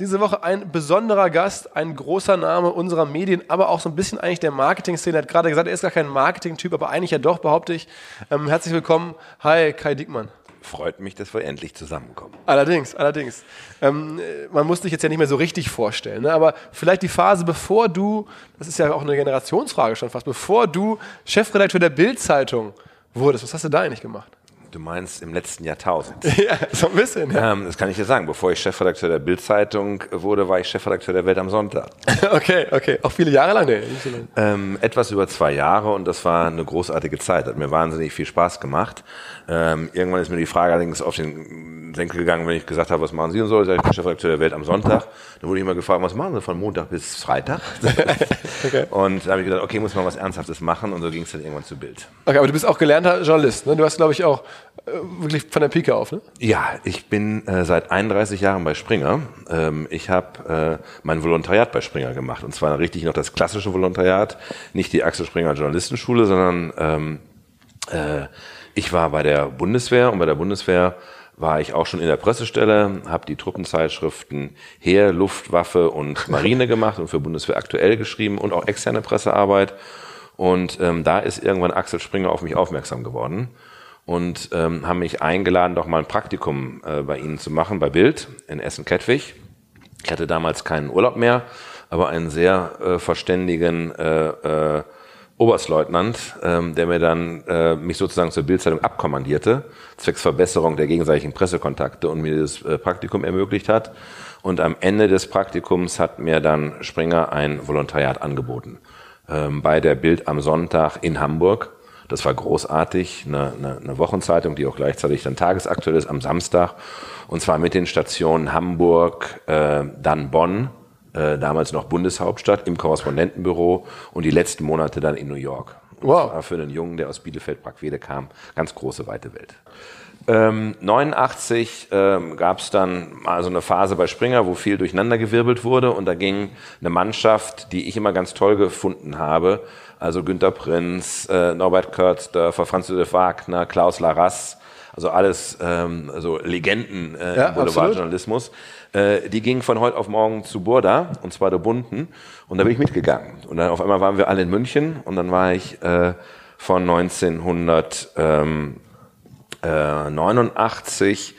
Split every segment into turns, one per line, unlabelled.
Diese Woche ein besonderer Gast, ein großer Name unserer Medien, aber auch so ein bisschen eigentlich der Marketing-Szene. Er hat gerade gesagt, er ist gar kein Marketing-Typ, aber eigentlich ja doch, behaupte ich. Ähm, herzlich willkommen. Hi, Kai Diekmann.
Freut mich, dass wir endlich zusammenkommen.
Allerdings, allerdings. Ähm, man muss dich jetzt ja nicht mehr so richtig vorstellen, ne? aber vielleicht die Phase, bevor du, das ist ja auch eine Generationsfrage schon fast, bevor du Chefredakteur der Bild-Zeitung wurdest, was hast du da eigentlich gemacht?
Du meinst im letzten Jahrtausend?
ja, so ein bisschen. Ja.
Ähm, das kann ich dir sagen. Bevor ich Chefredakteur der Bild-Zeitung wurde, war ich Chefredakteur der Welt am Sonntag.
okay, okay. Auch viele Jahre lang? Nee, nicht
so lange. Ähm, etwas über zwei Jahre und das war eine großartige Zeit. Hat mir wahnsinnig viel Spaß gemacht. Ähm, irgendwann ist mir die Frage allerdings auf den Senkel gegangen, wenn ich gesagt habe, was machen Sie und so. Ich bin Chefredakteur der Welt am Sonntag. Dann wurde ich immer gefragt, was machen Sie von Montag bis Freitag? okay. Und da habe ich gedacht, okay, muss man was Ernsthaftes machen und so ging es dann irgendwann zu Bild.
Okay, aber du bist auch gelernter Journalist. Ne? Du hast, glaube ich, auch wirklich von der Pike auf, ne?
Ja, ich bin äh, seit 31 Jahren bei Springer. Ähm, ich habe äh, mein Volontariat bei Springer gemacht. Und zwar richtig noch das klassische Volontariat, nicht die Axel Springer Journalistenschule, sondern ähm, äh, ich war bei der Bundeswehr und bei der Bundeswehr war ich auch schon in der Pressestelle, habe die Truppenzeitschriften Heer, Luftwaffe und Marine gemacht und für Bundeswehr aktuell geschrieben und auch externe Pressearbeit. Und ähm, da ist irgendwann Axel Springer auf mich aufmerksam geworden und ähm, haben mich eingeladen, doch mal ein Praktikum äh, bei Ihnen zu machen, bei Bild in Essen-Kettwig. Ich hatte damals keinen Urlaub mehr, aber einen sehr äh, verständigen äh, äh, Oberstleutnant, ähm, der mir dann äh, mich sozusagen zur Bildzeitung abkommandierte, zwecks Verbesserung der gegenseitigen Pressekontakte und mir das äh, Praktikum ermöglicht hat. Und am Ende des Praktikums hat mir dann Springer ein Volontariat angeboten ähm, bei der Bild am Sonntag in Hamburg. Das war großartig, eine, eine, eine Wochenzeitung, die auch gleichzeitig dann tagesaktuell ist am Samstag. Und zwar mit den Stationen Hamburg, äh, dann Bonn, äh, damals noch Bundeshauptstadt im Korrespondentenbüro und die letzten Monate dann in New York. Und wow. Das war für einen Jungen, der aus Bielefeld-Brackwede kam, ganz große, weite Welt. Ähm, 89 ähm, gab es dann mal so eine Phase bei Springer, wo viel durcheinandergewirbelt wurde und da ging eine Mannschaft, die ich immer ganz toll gefunden habe, also Günter Prinz, äh, Norbert Kurzdörfer, Franz Josef Wagner, Klaus Larras, also alles ähm, also Legenden äh, ja, im Boulevardjournalismus. Äh, die gingen von heute auf morgen zu Burda, und zwar der Bunten, und da bin ich mitgegangen. Und dann auf einmal waren wir alle in München. Und dann war ich äh, von 1989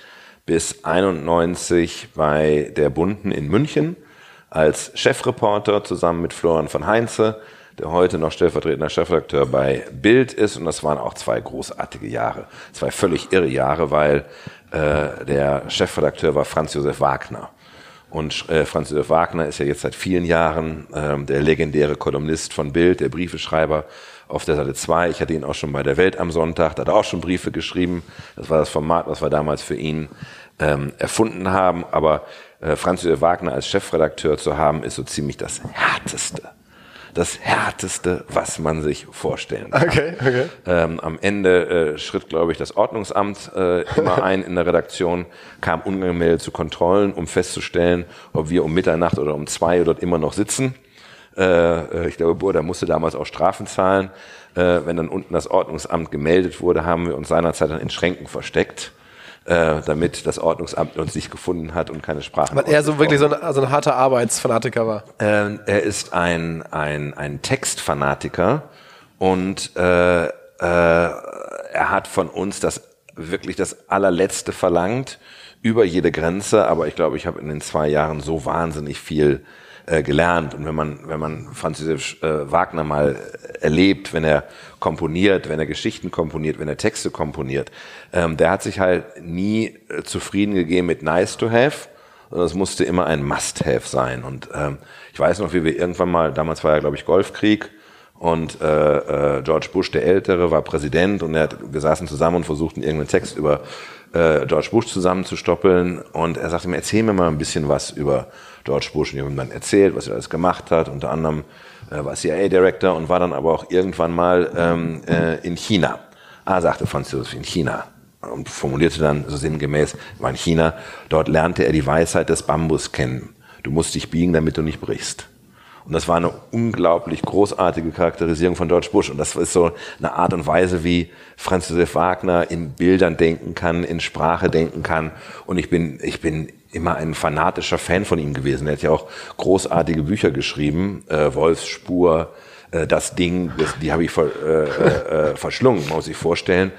bis 91 bei der Bunten in München als Chefreporter zusammen mit Florian von Heinze der heute noch stellvertretender Chefredakteur bei Bild ist. Und das waren auch zwei großartige Jahre, zwei völlig irre Jahre, weil äh, der Chefredakteur war Franz Josef Wagner. Und äh, Franz Josef Wagner ist ja jetzt seit vielen Jahren ähm, der legendäre Kolumnist von Bild, der Briefeschreiber auf der Seite 2. Ich hatte ihn auch schon bei der Welt am Sonntag, da hat er auch schon Briefe geschrieben. Das war das Format, was wir damals für ihn ähm, erfunden haben. Aber äh, Franz Josef Wagner als Chefredakteur zu haben, ist so ziemlich das Härteste das Härteste, was man sich vorstellen kann. Okay, okay. Ähm, am Ende äh, schritt, glaube ich, das Ordnungsamt äh, immer ein in der Redaktion, kam ungemeldet zu Kontrollen, um festzustellen, ob wir um Mitternacht oder um zwei dort immer noch sitzen. Äh, äh ich glaube, Burda musste damals auch Strafen zahlen. Äh, wenn dann unten das Ordnungsamt gemeldet wurde, haben wir uns seinerzeit dann in Schränken versteckt äh, damit das Ordnungsamt uns nicht gefunden hat und keine Sprache.
Weil er so wirklich so ein, so ein harter Arbeitsfanatiker war.
Äh, er ist ein, ein, ein Textfanatiker und äh, äh, er hat von uns das wirklich das allerletzte verlangt über jede Grenze, aber ich glaube, ich habe in den zwei Jahren so wahnsinnig viel äh, gelernt. Und wenn man, wenn man Franz Josef äh, Wagner mal erlebt, wenn er komponiert, wenn er Geschichten komponiert, wenn er Texte komponiert, ähm, der hat sich halt nie äh, zufrieden gegeben mit nice to have, sondern es musste immer ein must have sein. Und ähm, ich weiß noch, wie wir irgendwann mal, damals war ja, glaube ich, Golfkrieg, und äh, äh, George Bush, der Ältere, war Präsident und er hat, wir saßen zusammen und versuchten irgendeinen Text über äh, George Bush zusammenzustoppeln. Und er sagte mir, erzähl mir mal ein bisschen was über George Bush. Und ihm dann erzählt, was er alles gemacht hat. Unter anderem äh, war CIA-Director und war dann aber auch irgendwann mal ähm, äh, in China. Ah, sagte Franz Josef, in China. Und formulierte dann so sinngemäß, war in China. Dort lernte er die Weisheit des Bambus kennen. Du musst dich biegen, damit du nicht brichst. Und das war eine unglaublich großartige Charakterisierung von George Bush. Und das ist so eine Art und Weise, wie Franz Josef Wagner in Bildern denken kann, in Sprache denken kann. Und ich bin, ich bin immer ein fanatischer Fan von ihm gewesen. Er hat ja auch großartige Bücher geschrieben, äh, Wolfsspur, äh, das Ding, das, die habe ich ver, äh, äh, äh verschlungen, muss ich vorstellen.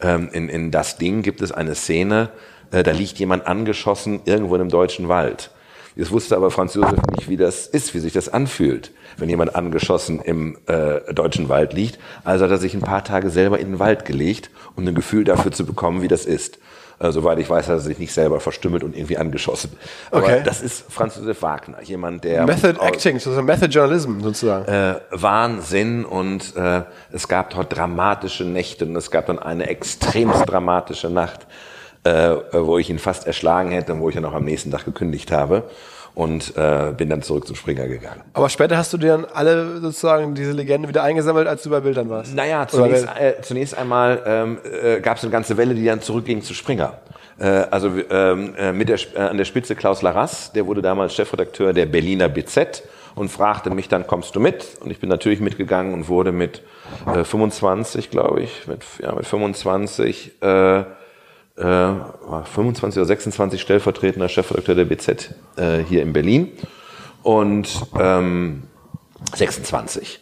Ähm, in, in das Ding gibt es eine Szene, äh, da liegt jemand angeschossen irgendwo in einem deutschen Wald. Jetzt wusste aber Franz Josef nicht, wie das ist, wie sich das anfühlt, wenn jemand angeschossen im äh, deutschen Wald liegt. Also hat er sich ein paar Tage selber in den Wald gelegt, um ein Gefühl dafür zu bekommen, wie das ist. Äh, soweit ich weiß, hat er sich nicht selber verstümmelt und irgendwie angeschossen. Aber okay. das ist Franz Josef Wagner, jemand, der
Method Acting, so Method Journalism sozusagen.
Äh, Wahnsinn und äh, es gab dort dramatische Nächte und es gab dann eine extremst dramatische Nacht äh, wo ich ihn fast erschlagen hätte und wo ich dann auch am nächsten Tag gekündigt habe und äh, bin dann zurück zum Springer gegangen.
Aber später hast du dir dann alle sozusagen diese Legende wieder eingesammelt, als du bei Bildern warst?
Naja, zunächst, äh, zunächst einmal ähm, äh, gab es eine ganze Welle, die dann zurückging zu Springer. Äh, also ähm, äh, mit der, äh, an der Spitze Klaus Larras, der wurde damals Chefredakteur der Berliner BZ und fragte mich dann, kommst du mit? Und ich bin natürlich mitgegangen und wurde mit äh, 25, glaube ich, mit, ja, mit 25 äh, äh, 25 oder 26 stellvertretender Chefredakteur der BZ äh, hier in Berlin und ähm, 26.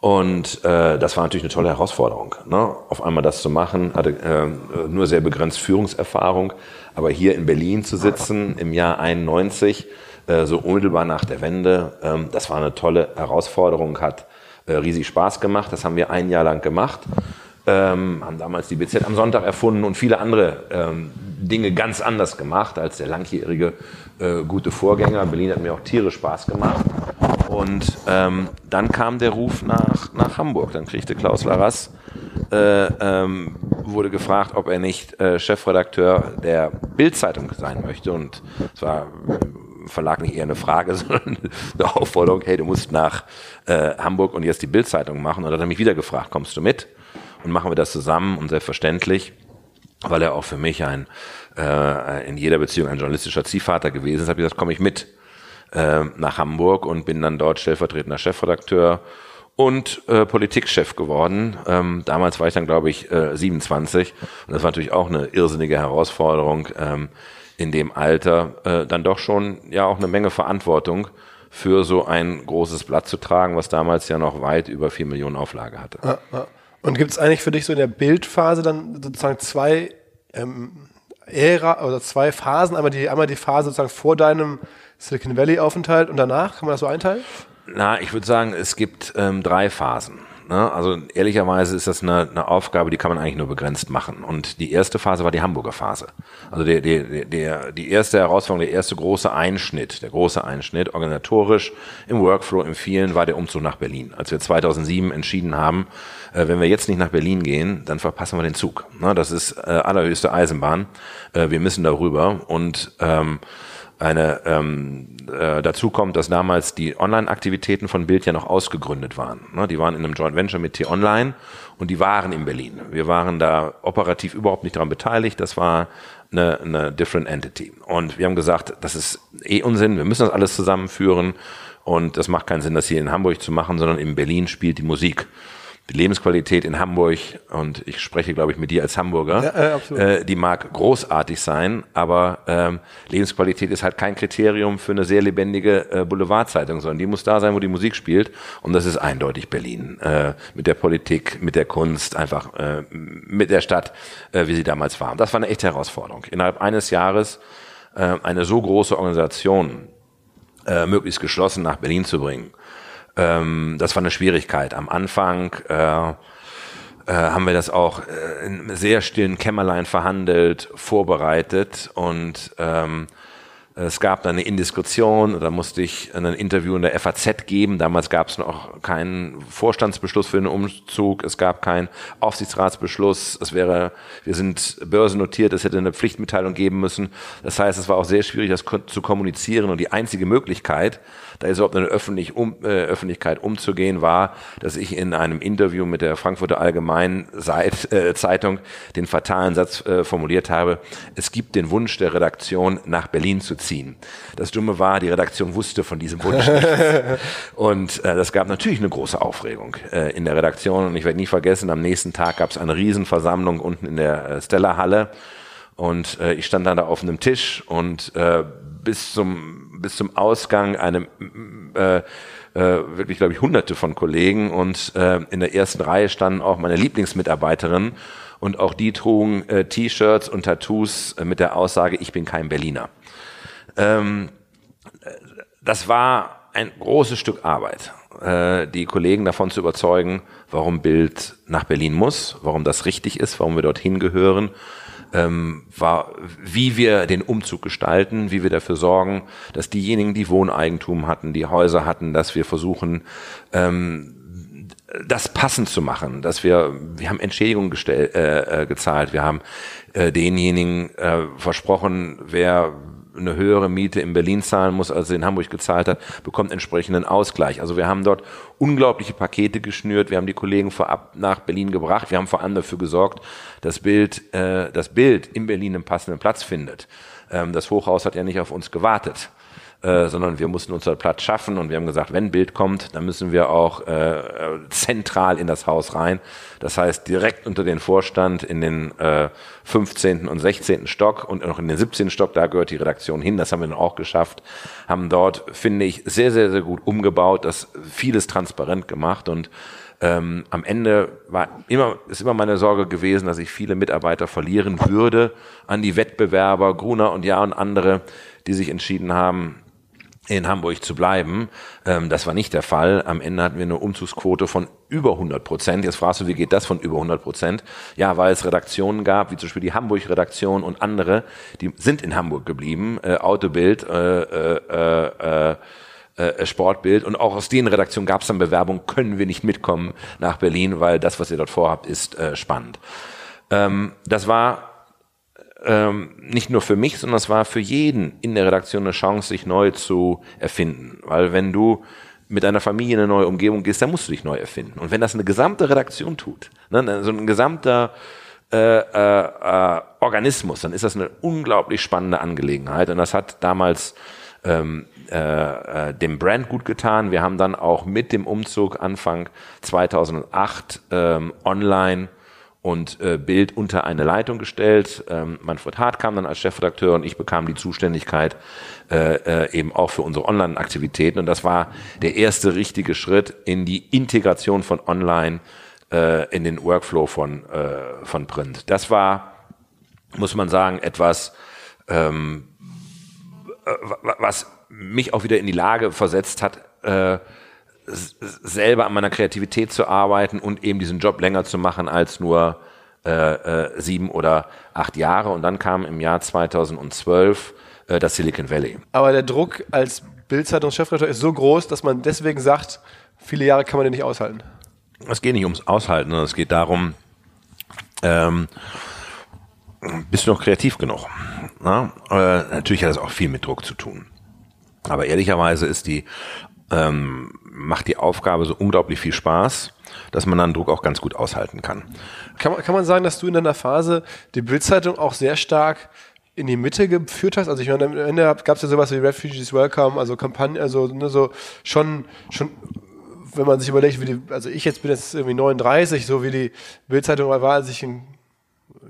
Und äh, das war natürlich eine tolle Herausforderung, ne? auf einmal das zu machen. Hatte äh, nur sehr begrenzt Führungserfahrung, aber hier in Berlin zu sitzen im Jahr 91, äh, so unmittelbar nach der Wende, ähm, das war eine tolle Herausforderung, hat äh, riesig Spaß gemacht. Das haben wir ein Jahr lang gemacht ähm, haben damals die BZ am Sonntag erfunden und viele andere ähm, Dinge ganz anders gemacht als der langjährige äh, gute Vorgänger. Berlin hat mir auch tierisch Spaß gemacht. Und ähm, dann kam der Ruf nach, nach Hamburg. Dann kriegte Klaus Larras, äh, ähm, wurde gefragt, ob er nicht äh, Chefredakteur der Bildzeitung sein möchte. Und es war im Verlag nicht eher eine Frage, sondern eine Aufforderung, hey, du musst nach äh, Hamburg und jetzt die Bildzeitung machen. Und dann hat er mich wieder gefragt, kommst du mit? Und machen wir das zusammen und selbstverständlich, weil er auch für mich ein äh, in jeder Beziehung ein journalistischer Ziehvater gewesen ist, habe ich gesagt, komme ich mit äh, nach Hamburg und bin dann dort stellvertretender Chefredakteur und äh, Politikchef geworden. Ähm, damals war ich dann, glaube ich, äh, 27 und das war natürlich auch eine irrsinnige Herausforderung, ähm, in dem Alter äh, dann doch schon ja auch eine Menge Verantwortung für so ein großes Blatt zu tragen, was damals ja noch weit über vier Millionen Auflage hatte. Ja, ja.
Und gibt es eigentlich für dich so in der Bildphase dann sozusagen zwei ähm, Ära oder zwei Phasen? Einmal die, einmal die Phase sozusagen vor deinem Silicon Valley-Aufenthalt und danach? Kann man das so einteilen?
Na, ich würde sagen, es gibt ähm, drei Phasen. Ne? Also ehrlicherweise ist das eine, eine Aufgabe, die kann man eigentlich nur begrenzt machen. Und die erste Phase war die Hamburger Phase. Also die, die, die, die erste Herausforderung, der erste große Einschnitt, der große Einschnitt organisatorisch im Workflow, im vielen, war der Umzug nach Berlin. Als wir 2007 entschieden haben, äh, wenn wir jetzt nicht nach Berlin gehen, dann verpassen wir den Zug. Ne? Das ist äh, allerhöchste Eisenbahn. Äh, wir müssen darüber und ähm, eine ähm, äh, dazu kommt, dass damals die Online-Aktivitäten von Bild ja noch ausgegründet waren. Ne? Die waren in einem Joint Venture mit T-Online und die waren in Berlin. Wir waren da operativ überhaupt nicht daran beteiligt. Das war eine, eine different entity. Und wir haben gesagt, das ist eh Unsinn. Wir müssen das alles zusammenführen. Und das macht keinen Sinn, das hier in Hamburg zu machen, sondern in Berlin spielt die Musik die Lebensqualität in Hamburg, und ich spreche, glaube ich, mit dir als Hamburger, ja, äh, die mag großartig sein, aber ähm, Lebensqualität ist halt kein Kriterium für eine sehr lebendige äh, Boulevardzeitung, sondern die muss da sein, wo die Musik spielt. Und das ist eindeutig Berlin. Äh, mit der Politik, mit der Kunst, einfach äh, mit der Stadt, äh, wie sie damals war. Und das war eine echte Herausforderung. Innerhalb eines Jahres äh, eine so große Organisation äh, möglichst geschlossen nach Berlin zu bringen ähm, das war eine Schwierigkeit. Am Anfang äh, äh, haben wir das auch äh, in sehr stillen Kämmerlein verhandelt, vorbereitet und ähm, es gab dann eine Indiskretion, da musste ich ein Interview in der FAZ geben. Damals gab es noch keinen Vorstandsbeschluss für den Umzug, es gab keinen Aufsichtsratsbeschluss, es wäre, wir sind börsennotiert, es hätte eine Pflichtmitteilung geben müssen. Das heißt, es war auch sehr schwierig, das zu kommunizieren und die einzige Möglichkeit, da ist überhaupt eine Öffentlich um, äh, Öffentlichkeit umzugehen, war, dass ich in einem Interview mit der Frankfurter Allgemeinen Seit, äh, Zeitung den fatalen Satz äh, formuliert habe, es gibt den Wunsch der Redaktion, nach Berlin zu ziehen. Das Dumme war, die Redaktion wusste von diesem Wunsch nichts. Und äh, das gab natürlich eine große Aufregung äh, in der Redaktion. Und ich werde nie vergessen, am nächsten Tag gab es eine Riesenversammlung unten in der äh, Stella-Halle. Und äh, ich stand dann da auf einem Tisch und äh, bis zum bis zum Ausgang eine äh, äh, wirklich, glaube ich, hunderte von Kollegen und äh, in der ersten Reihe standen auch meine Lieblingsmitarbeiterinnen und auch die trugen äh, T-Shirts und Tattoos äh, mit der Aussage, ich bin kein Berliner. Ähm, das war ein großes Stück Arbeit, äh, die Kollegen davon zu überzeugen, warum Bild nach Berlin muss, warum das richtig ist, warum wir dorthin gehören ähm, war, wie wir den Umzug gestalten, wie wir dafür sorgen, dass diejenigen, die Wohneigentum hatten, die Häuser hatten, dass wir versuchen, ähm, das passend zu machen, dass wir, wir haben Entschädigungen äh, äh, gezahlt, wir haben äh, denjenigen äh, versprochen, wer eine höhere Miete in Berlin zahlen muss, als er in Hamburg gezahlt hat, bekommt entsprechenden Ausgleich. Also wir haben dort unglaubliche Pakete geschnürt, wir haben die Kollegen vorab nach Berlin gebracht, wir haben vor allem dafür gesorgt, dass Bild, äh, das Bild in Berlin einen passenden Platz findet. Ähm, das Hochhaus hat ja nicht auf uns gewartet. Äh, sondern wir mussten unseren Platz schaffen und wir haben gesagt, wenn Bild kommt, dann müssen wir auch äh, zentral in das Haus rein. Das heißt, direkt unter den Vorstand in den äh, 15. und 16. Stock und noch in den 17. Stock, da gehört die Redaktion hin, das haben wir dann auch geschafft, haben dort, finde ich, sehr, sehr, sehr gut umgebaut, das vieles transparent gemacht und ähm, am Ende war immer, ist immer meine Sorge gewesen, dass ich viele Mitarbeiter verlieren würde an die Wettbewerber, Gruner und Ja und andere, die sich entschieden haben, in Hamburg zu bleiben. Ähm, das war nicht der Fall. Am Ende hatten wir eine Umzugsquote von über 100 Prozent. Jetzt fragst du, wie geht das von über 100 Prozent? Ja, weil es Redaktionen gab, wie zum Beispiel die Hamburg-Redaktion und andere, die sind in Hamburg geblieben. Äh, Autobild, äh, äh, äh, äh, Sportbild und auch aus den Redaktionen gab es dann Bewerbung, können wir nicht mitkommen nach Berlin, weil das, was ihr dort vorhabt, ist äh, spannend. Ähm, das war ähm, nicht nur für mich, sondern es war für jeden in der Redaktion eine Chance, sich neu zu erfinden. Weil wenn du mit deiner Familie in eine neue Umgebung gehst, dann musst du dich neu erfinden. Und wenn das eine gesamte Redaktion tut, ne, so ein gesamter äh, äh, äh, Organismus, dann ist das eine unglaublich spannende Angelegenheit. Und das hat damals ähm, äh, äh, dem Brand gut getan. Wir haben dann auch mit dem Umzug Anfang 2008 ähm, online und äh, Bild unter eine Leitung gestellt. Ähm, Manfred Hart kam dann als Chefredakteur und ich bekam die Zuständigkeit äh, äh, eben auch für unsere Online-Aktivitäten. Und das war der erste richtige Schritt in die Integration von Online äh, in den Workflow von, äh, von Print. Das war, muss man sagen, etwas, ähm, äh, was mich auch wieder in die Lage versetzt hat, äh, selber an meiner Kreativität zu arbeiten und eben diesen Job länger zu machen als nur äh, äh, sieben oder acht Jahre. Und dann kam im Jahr 2012 äh, das Silicon Valley.
Aber der Druck als Bildzeitungschefredakteur ist so groß, dass man deswegen sagt, viele Jahre kann man den nicht aushalten.
Es geht nicht ums Aushalten, sondern es geht darum, ähm, bist du noch kreativ genug? Na? Äh, natürlich hat das auch viel mit Druck zu tun. Aber ehrlicherweise ist die ähm, macht die Aufgabe so unglaublich viel Spaß, dass man dann Druck auch ganz gut aushalten kann.
Kann man, kann man sagen, dass du in deiner Phase die Bildzeitung auch sehr stark in die Mitte geführt hast? Also ich meine, am Ende gab es ja sowas wie Refugees Welcome, also Kampagne, also ne, so schon, schon wenn man sich überlegt, wie die, also ich jetzt bin jetzt irgendwie 39, so wie die Bildzeitung war, als ich ein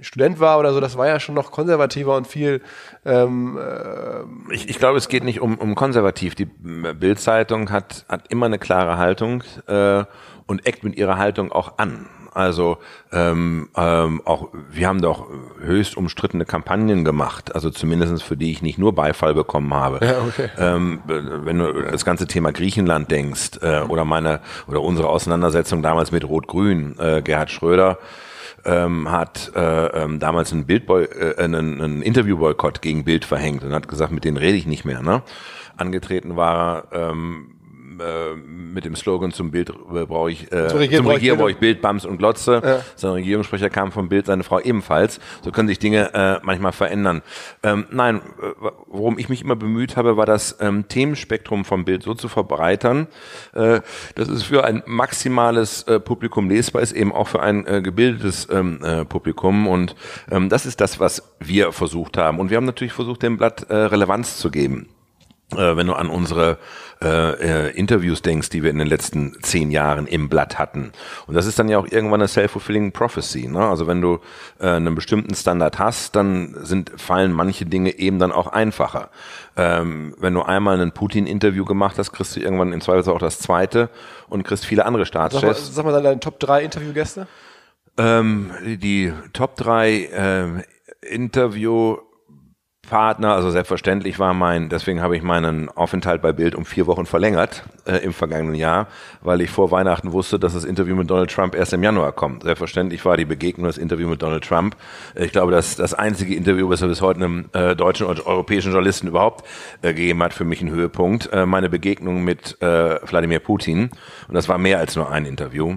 Student war oder so, das war ja schon noch konservativer und viel. Ähm,
äh ich, ich glaube, es geht nicht um, um konservativ. Die Bildzeitung hat, hat immer eine klare Haltung äh, und eckt mit ihrer Haltung auch an. Also ähm, ähm, auch wir haben doch höchst umstrittene Kampagnen gemacht, also zumindestens für die ich nicht nur Beifall bekommen habe. Ja, okay. ähm, wenn du das ganze Thema Griechenland denkst äh, oder meine oder unsere Auseinandersetzung damals mit Rot-Grün, äh, Gerhard Schröder ähm, hat äh, ähm, damals einen, Bildboy, äh, einen, einen Interviewboykott gegen Bild verhängt und hat gesagt, mit denen rede ich nicht mehr. Ne? Angetreten war er ähm, äh, mit dem Slogan zum Bild äh, brauche ich, äh,
Zum Regieren
zum
brauche ich Bild-
Bild, Bams und Glotze.
Ja.
Sein Regierungssprecher kam vom Bild, seine Frau ebenfalls. So können sich Dinge äh, manchmal verändern. Ähm, nein, äh, worum ich mich immer bemüht habe, war das ähm, Themenspektrum vom Bild so zu verbreitern, äh, dass es für ein maximales äh, Publikum lesbar ist, eben auch für ein äh, gebildetes ähm, äh, Publikum. Und ähm, das ist das, was wir versucht haben. Und wir haben natürlich versucht, dem Blatt äh, Relevanz zu geben wenn du an unsere äh, äh, Interviews denkst, die wir in den letzten zehn Jahren im Blatt hatten. Und das ist dann ja auch irgendwann eine self-fulfilling prophecy. Ne? Also wenn du äh, einen bestimmten Standard hast, dann sind fallen manche Dinge eben dann auch einfacher. Ähm, wenn du einmal ein Putin-Interview gemacht hast, kriegst du irgendwann im Zweifelsfall auch das zweite und kriegst viele andere
Sag mal,
Staatschefs.
sag mal deine Top 3 Interviewgäste.
Ähm, die Top 3 ähm, Interviewpartner, also selbstverständlich war mein, deswegen habe ich meinen Aufenthalt bei Bild um vier Wochen verlängert äh, im vergangenen Jahr, weil ich vor Weihnachten wusste, dass das Interview mit Donald Trump erst im Januar kommt. Selbstverständlich war die Begegnung das Interview mit Donald Trump. Äh, Ich glaube, das das einzige Interview, was er bis heute einem äh, deutschen oder europäischen Journalisten überhaupt äh, gegeben hat, für mich ein Höhepunkt. Äh, meine Begegnung mit äh, Wladimir Putin. Und das war mehr als nur ein Interview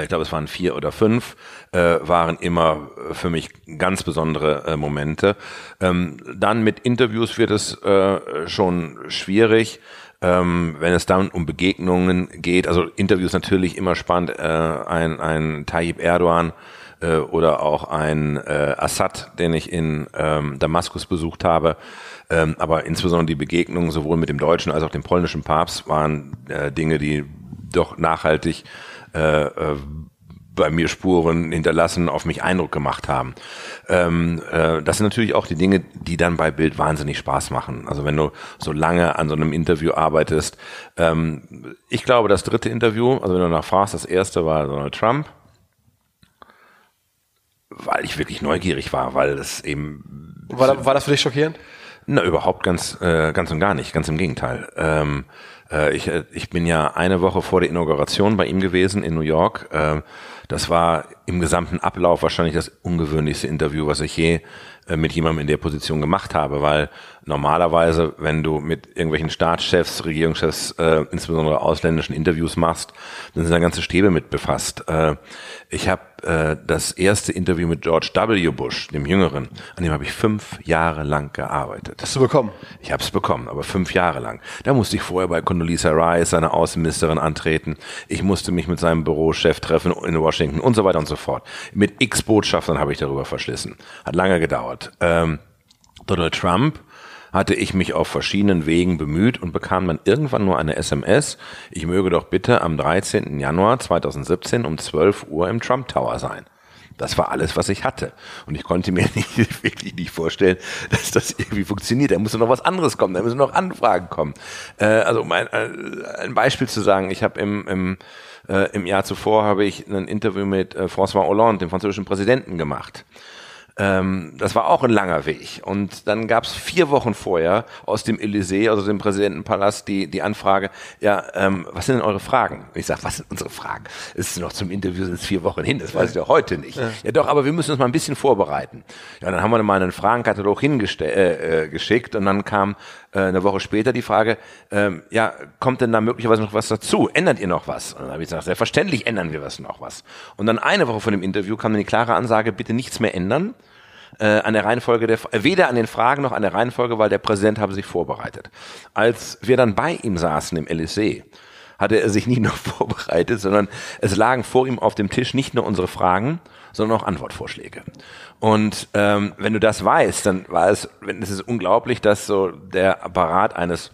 ich glaube, es waren vier oder fünf, äh, waren immer äh, für mich ganz besondere äh, Momente. Ähm, dann mit Interviews wird es äh, schon schwierig. Ähm, wenn es dann um Begegnungen geht, also Interviews natürlich immer spannend, äh, ein, ein Tayyip Erdogan äh, oder auch ein äh, Assad, den ich in ähm, Damaskus besucht habe. Ähm, aber insbesondere die Begegnungen sowohl mit dem deutschen als auch dem polnischen Papst waren äh, Dinge, die doch nachhaltig äh, äh, bei mir Spuren hinterlassen, auf mich Eindruck gemacht haben. Ähm, äh, das sind natürlich auch die Dinge, die dann bei Bild wahnsinnig Spaß machen. Also wenn du so lange an so einem Interview arbeitest. Ähm, ich glaube, das dritte Interview, also wenn du nachfragst, das erste war Donald Trump, weil ich wirklich neugierig war, weil es eben
War, war das für dich schockierend?
na, überhaupt ganz, äh, ganz und gar nicht, ganz im Gegenteil. Ähm, äh, ich, äh, ich bin ja eine Woche vor der Inauguration bei ihm gewesen in New York. Ähm, das war im gesamten Ablauf wahrscheinlich das ungewöhnlichste Interview, was ich je äh, mit jemandem in der Position gemacht habe, weil normalerweise, wenn du mit irgendwelchen Staatschefs, Regierungschefs, äh, insbesondere ausländischen Interviews machst, dann sind da ganze Stäbe mit befasst. Äh, ich habe äh, das erste Interview mit George W. Bush, dem Jüngeren, an dem habe ich fünf Jahre lang gearbeitet.
Hast du bekommen?
Ich habe es bekommen, aber fünf Jahre lang. Da musste ich vorher bei Condoleezza Rice, seiner Außenministerin, antreten. Ich musste mich mit seinem Bürochef treffen in Washington und so weiter und so fort. Mit x Botschaftern habe ich darüber verschlissen. Hat lange gedauert. Ähm, Donald Trump hatte ich mich auf verschiedenen Wegen bemüht und bekam dann irgendwann nur eine SMS, ich möge doch bitte am 13. Januar 2017 um 12 Uhr im Trump Tower sein. Das war alles, was ich hatte. Und ich konnte mir nicht, wirklich nicht vorstellen, dass das irgendwie funktioniert. Da musste noch was anderes kommen, da müssen noch Anfragen kommen. Äh, also um ein, äh, ein Beispiel zu sagen, ich habe im, im, äh, im Jahr zuvor habe ich ein Interview mit äh, François Hollande, dem französischen Präsidenten, gemacht. Ähm, das war auch ein langer Weg. Und dann gab es vier Wochen vorher aus dem Élysée, also dem Präsidentenpalast, die, die Anfrage, ja, ähm, was sind denn eure Fragen? Und ich sage, was sind unsere Fragen? Es ist noch zum Interview, sind es vier Wochen hin, das weiß ich doch heute nicht. Ja. ja doch, aber wir müssen uns mal ein bisschen vorbereiten. Ja, dann haben wir mal einen Fragenkatalog hingeschickt äh, äh, geschickt und dann kam äh, eine Woche später die Frage, ähm, ja, kommt denn da möglicherweise noch was dazu? Ändert ihr noch was? Und dann habe ich gesagt, selbstverständlich ändern wir was noch was. Und dann eine Woche von dem Interview kam dann die klare Ansage, bitte nichts mehr ändern äh, an der Reihenfolge der, weder an den Fragen noch an der Reihenfolge, weil der Präsident habe sich vorbereitet. Als wir dann bei ihm saßen im Élysée, hatte er sich nicht nur vorbereitet, sondern es lagen vor ihm auf dem Tisch nicht nur unsere Fragen, sondern auch Antwortvorschläge. Und ähm, wenn du das weißt, dann war es, wenn es ist unglaublich, dass so der Apparat eines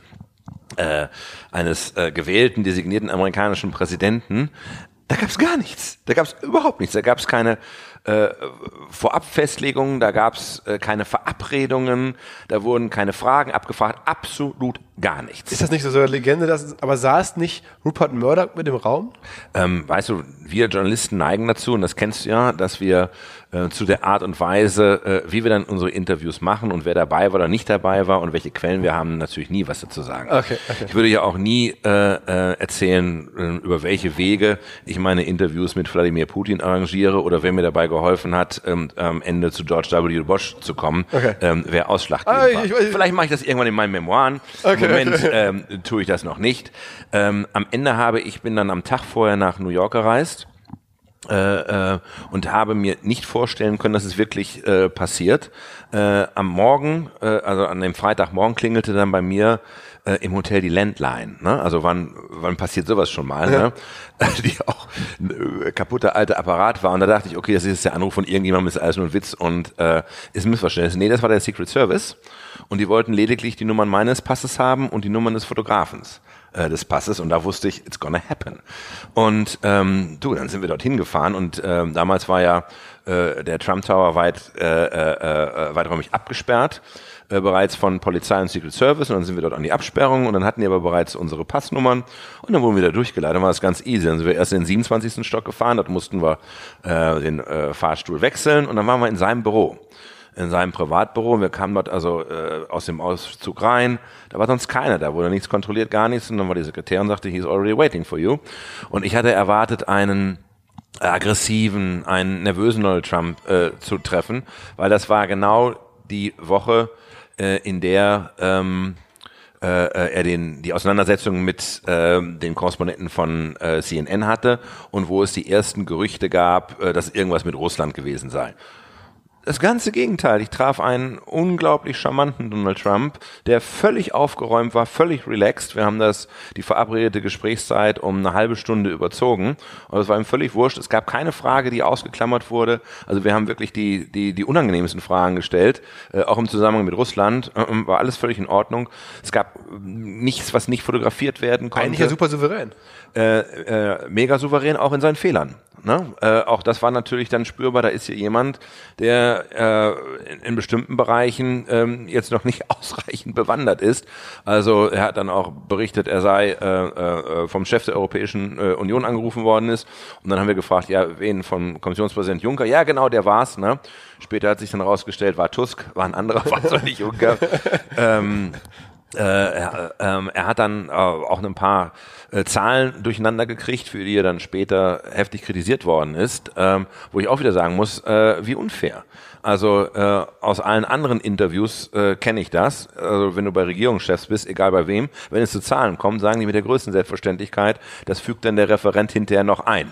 äh, eines äh, gewählten, designierten amerikanischen Präsidenten, da gab es gar nichts. Da gab es überhaupt nichts. Da gab es keine äh, Vorabfestlegungen, da gab es äh, keine Verabredungen, da wurden keine Fragen abgefragt, absolut gar nichts.
Ist das nicht so, so eine Legende, dass, aber saß nicht Rupert Murdoch mit im Raum?
Ähm, weißt du, wir Journalisten neigen dazu, und das kennst du ja, dass wir äh, zu der Art und Weise, äh, wie wir dann unsere Interviews machen und wer dabei war oder nicht dabei war und welche Quellen wir haben, natürlich nie was dazu sagen.
Okay, okay.
Ich würde ja auch nie äh, äh, erzählen, äh, über welche Wege ich ich meine Interviews mit Wladimir Putin arrangiere oder wer mir dabei geholfen hat, ähm, am Ende zu George W. Bush zu kommen,
Okay.
ähm, wer ausschlaggebend
Ah,
war.
ich- ich-
Vielleicht mache ich das irgendwann in meinen Memoiren.
Okay,
Im Moment
okay.
ähm, tue ich das noch nicht. Ähm, am Ende habe ich bin dann am Tag vorher nach New York gereist äh, äh, und habe mir nicht vorstellen können, dass es wirklich äh, passiert. Äh, am Morgen, äh, also an dem Freitagmorgen klingelte dann bei mir äh, im Hotel die Landline. Ne? Also wann, wann passiert sowas schon mal? Ne? Die auch äh, kaputter alter Apparat war. Und da dachte ich, okay, das ist der Anruf von irgendjemandem, ist alles nur ein Witz und äh, ist ein Missverständnis. Nee, das war der Secret Service. Und die wollten lediglich die Nummern meines Passes haben und die Nummern des Fotografens äh, des Passes und da wusste ich, it's gonna happen. Und ähm, du, dann sind wir dorthin gefahren und ähm, damals war ja äh, der Trump Tower weit, äh, äh, äh, weiträumig abgesperrt, äh, bereits von Polizei und Secret Service und dann sind wir dort an die Absperrung und dann hatten die aber bereits unsere Passnummern und dann wurden wir da durchgeleitet, dann war das ganz easy. Dann sind wir erst in den 27. Stock gefahren, dort mussten wir äh, den äh, Fahrstuhl wechseln und dann waren wir in seinem Büro in seinem Privatbüro. Wir kamen dort also äh, aus dem Auszug rein. Da war sonst keiner, da wurde nichts kontrolliert, gar nichts. Und dann war die Sekretärin und sagte, he's already waiting for you. Und ich hatte erwartet, einen aggressiven, einen nervösen Donald Trump äh, zu treffen, weil das war genau die Woche, äh, in der ähm, äh, äh, er den, die Auseinandersetzung mit ähm, den Korrespondenten von äh, CNN hatte und wo es die ersten Gerüchte gab, äh, dass irgendwas mit Russland gewesen sei. Das ganze Gegenteil. Ich traf einen unglaublich charmanten Donald Trump, der völlig aufgeräumt war, völlig relaxed. Wir haben das, die verabredete Gesprächszeit um eine halbe Stunde überzogen. Und es war ihm völlig wurscht. Es gab keine Frage, die ausgeklammert wurde. Also wir haben wirklich die, die, die unangenehmsten Fragen gestellt, äh, auch im Zusammenhang mit Russland. Äh, äh, war alles völlig in Ordnung. Es gab nichts, was nicht fotografiert werden konnte
Eigentlich ja super souverän.
äh, äh, mega souverän auch in seinen Fehlern. Ne? Äh, auch das war natürlich dann spürbar, da ist hier jemand, der äh, in, in bestimmten Bereichen ähm, jetzt noch nicht ausreichend bewandert ist. Also er hat dann auch berichtet, er sei äh, äh, vom Chef der Europäischen äh, Union angerufen worden ist. Und dann haben wir gefragt, ja, wen vom Kommissionspräsident Juncker? Ja, genau, der war's. Ne? Später hat sich dann rausgestellt, war Tusk, war ein anderer, war zwar nicht Juncker. ähm, äh, er, ähm, er hat dann äh, auch ein paar äh, Zahlen durcheinander gekriegt, für die er dann später heftig kritisiert worden ist, ähm, wo ich auch wieder sagen muss, äh, wie unfair. Also äh, aus allen anderen Interviews äh, kenne ich das. Also wenn du bei Regierungschefs bist, egal bei wem, wenn es zu Zahlen kommt, sagen die mit der größten Selbstverständlichkeit, das fügt dann der Referent hinterher noch ein.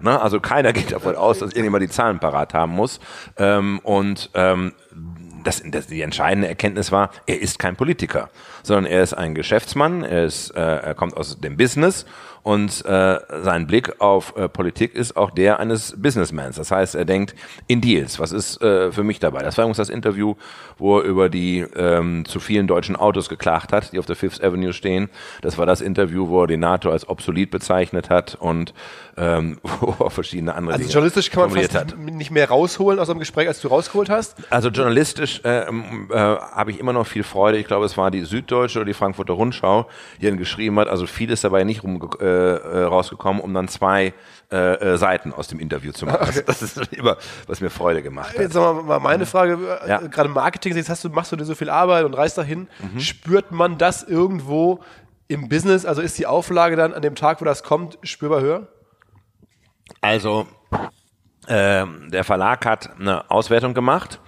Ne? Also keiner geht davon aus, dass irgendjemand die Zahlen parat haben muss. Ähm, und ähm, das, das, die entscheidende Erkenntnis war, er ist kein Politiker, sondern er ist ein Geschäftsmann, er, ist, äh, er kommt aus dem Business und äh, sein Blick auf äh, Politik ist auch der eines Businessmans. Das heißt, er denkt in Deals. Was ist äh, für mich dabei? Das war übrigens das Interview, wo er über die ähm, zu vielen deutschen Autos geklagt hat, die auf der Fifth Avenue stehen. Das war das Interview, wo er die NATO als obsolet bezeichnet hat und ähm, wo er verschiedene andere
Also
Dinge
journalistisch kann man fast
hat.
nicht mehr rausholen aus einem Gespräch, als du rausgeholt hast.
Also journalistisch äh, ähm, äh, habe ich immer noch viel Freude. Ich glaube, es war die Süddeutsche oder die Frankfurter Rundschau, die dann geschrieben hat, also viel ist dabei nicht rum, äh, äh, rausgekommen, um dann zwei äh, äh, Seiten aus dem Interview zu machen. Das, das ist immer, was mir Freude gemacht hat.
Jetzt sagen wir mal meine Frage, äh,
Ja.
gerade Marketing, jetzt hast du, machst du dir so viel Arbeit und reist dahin.
Mhm.
Spürt man das irgendwo im Business? Also ist die Auflage dann an dem Tag, wo das kommt, spürbar höher?
Also ähm, der Verlag hat eine Auswertung gemacht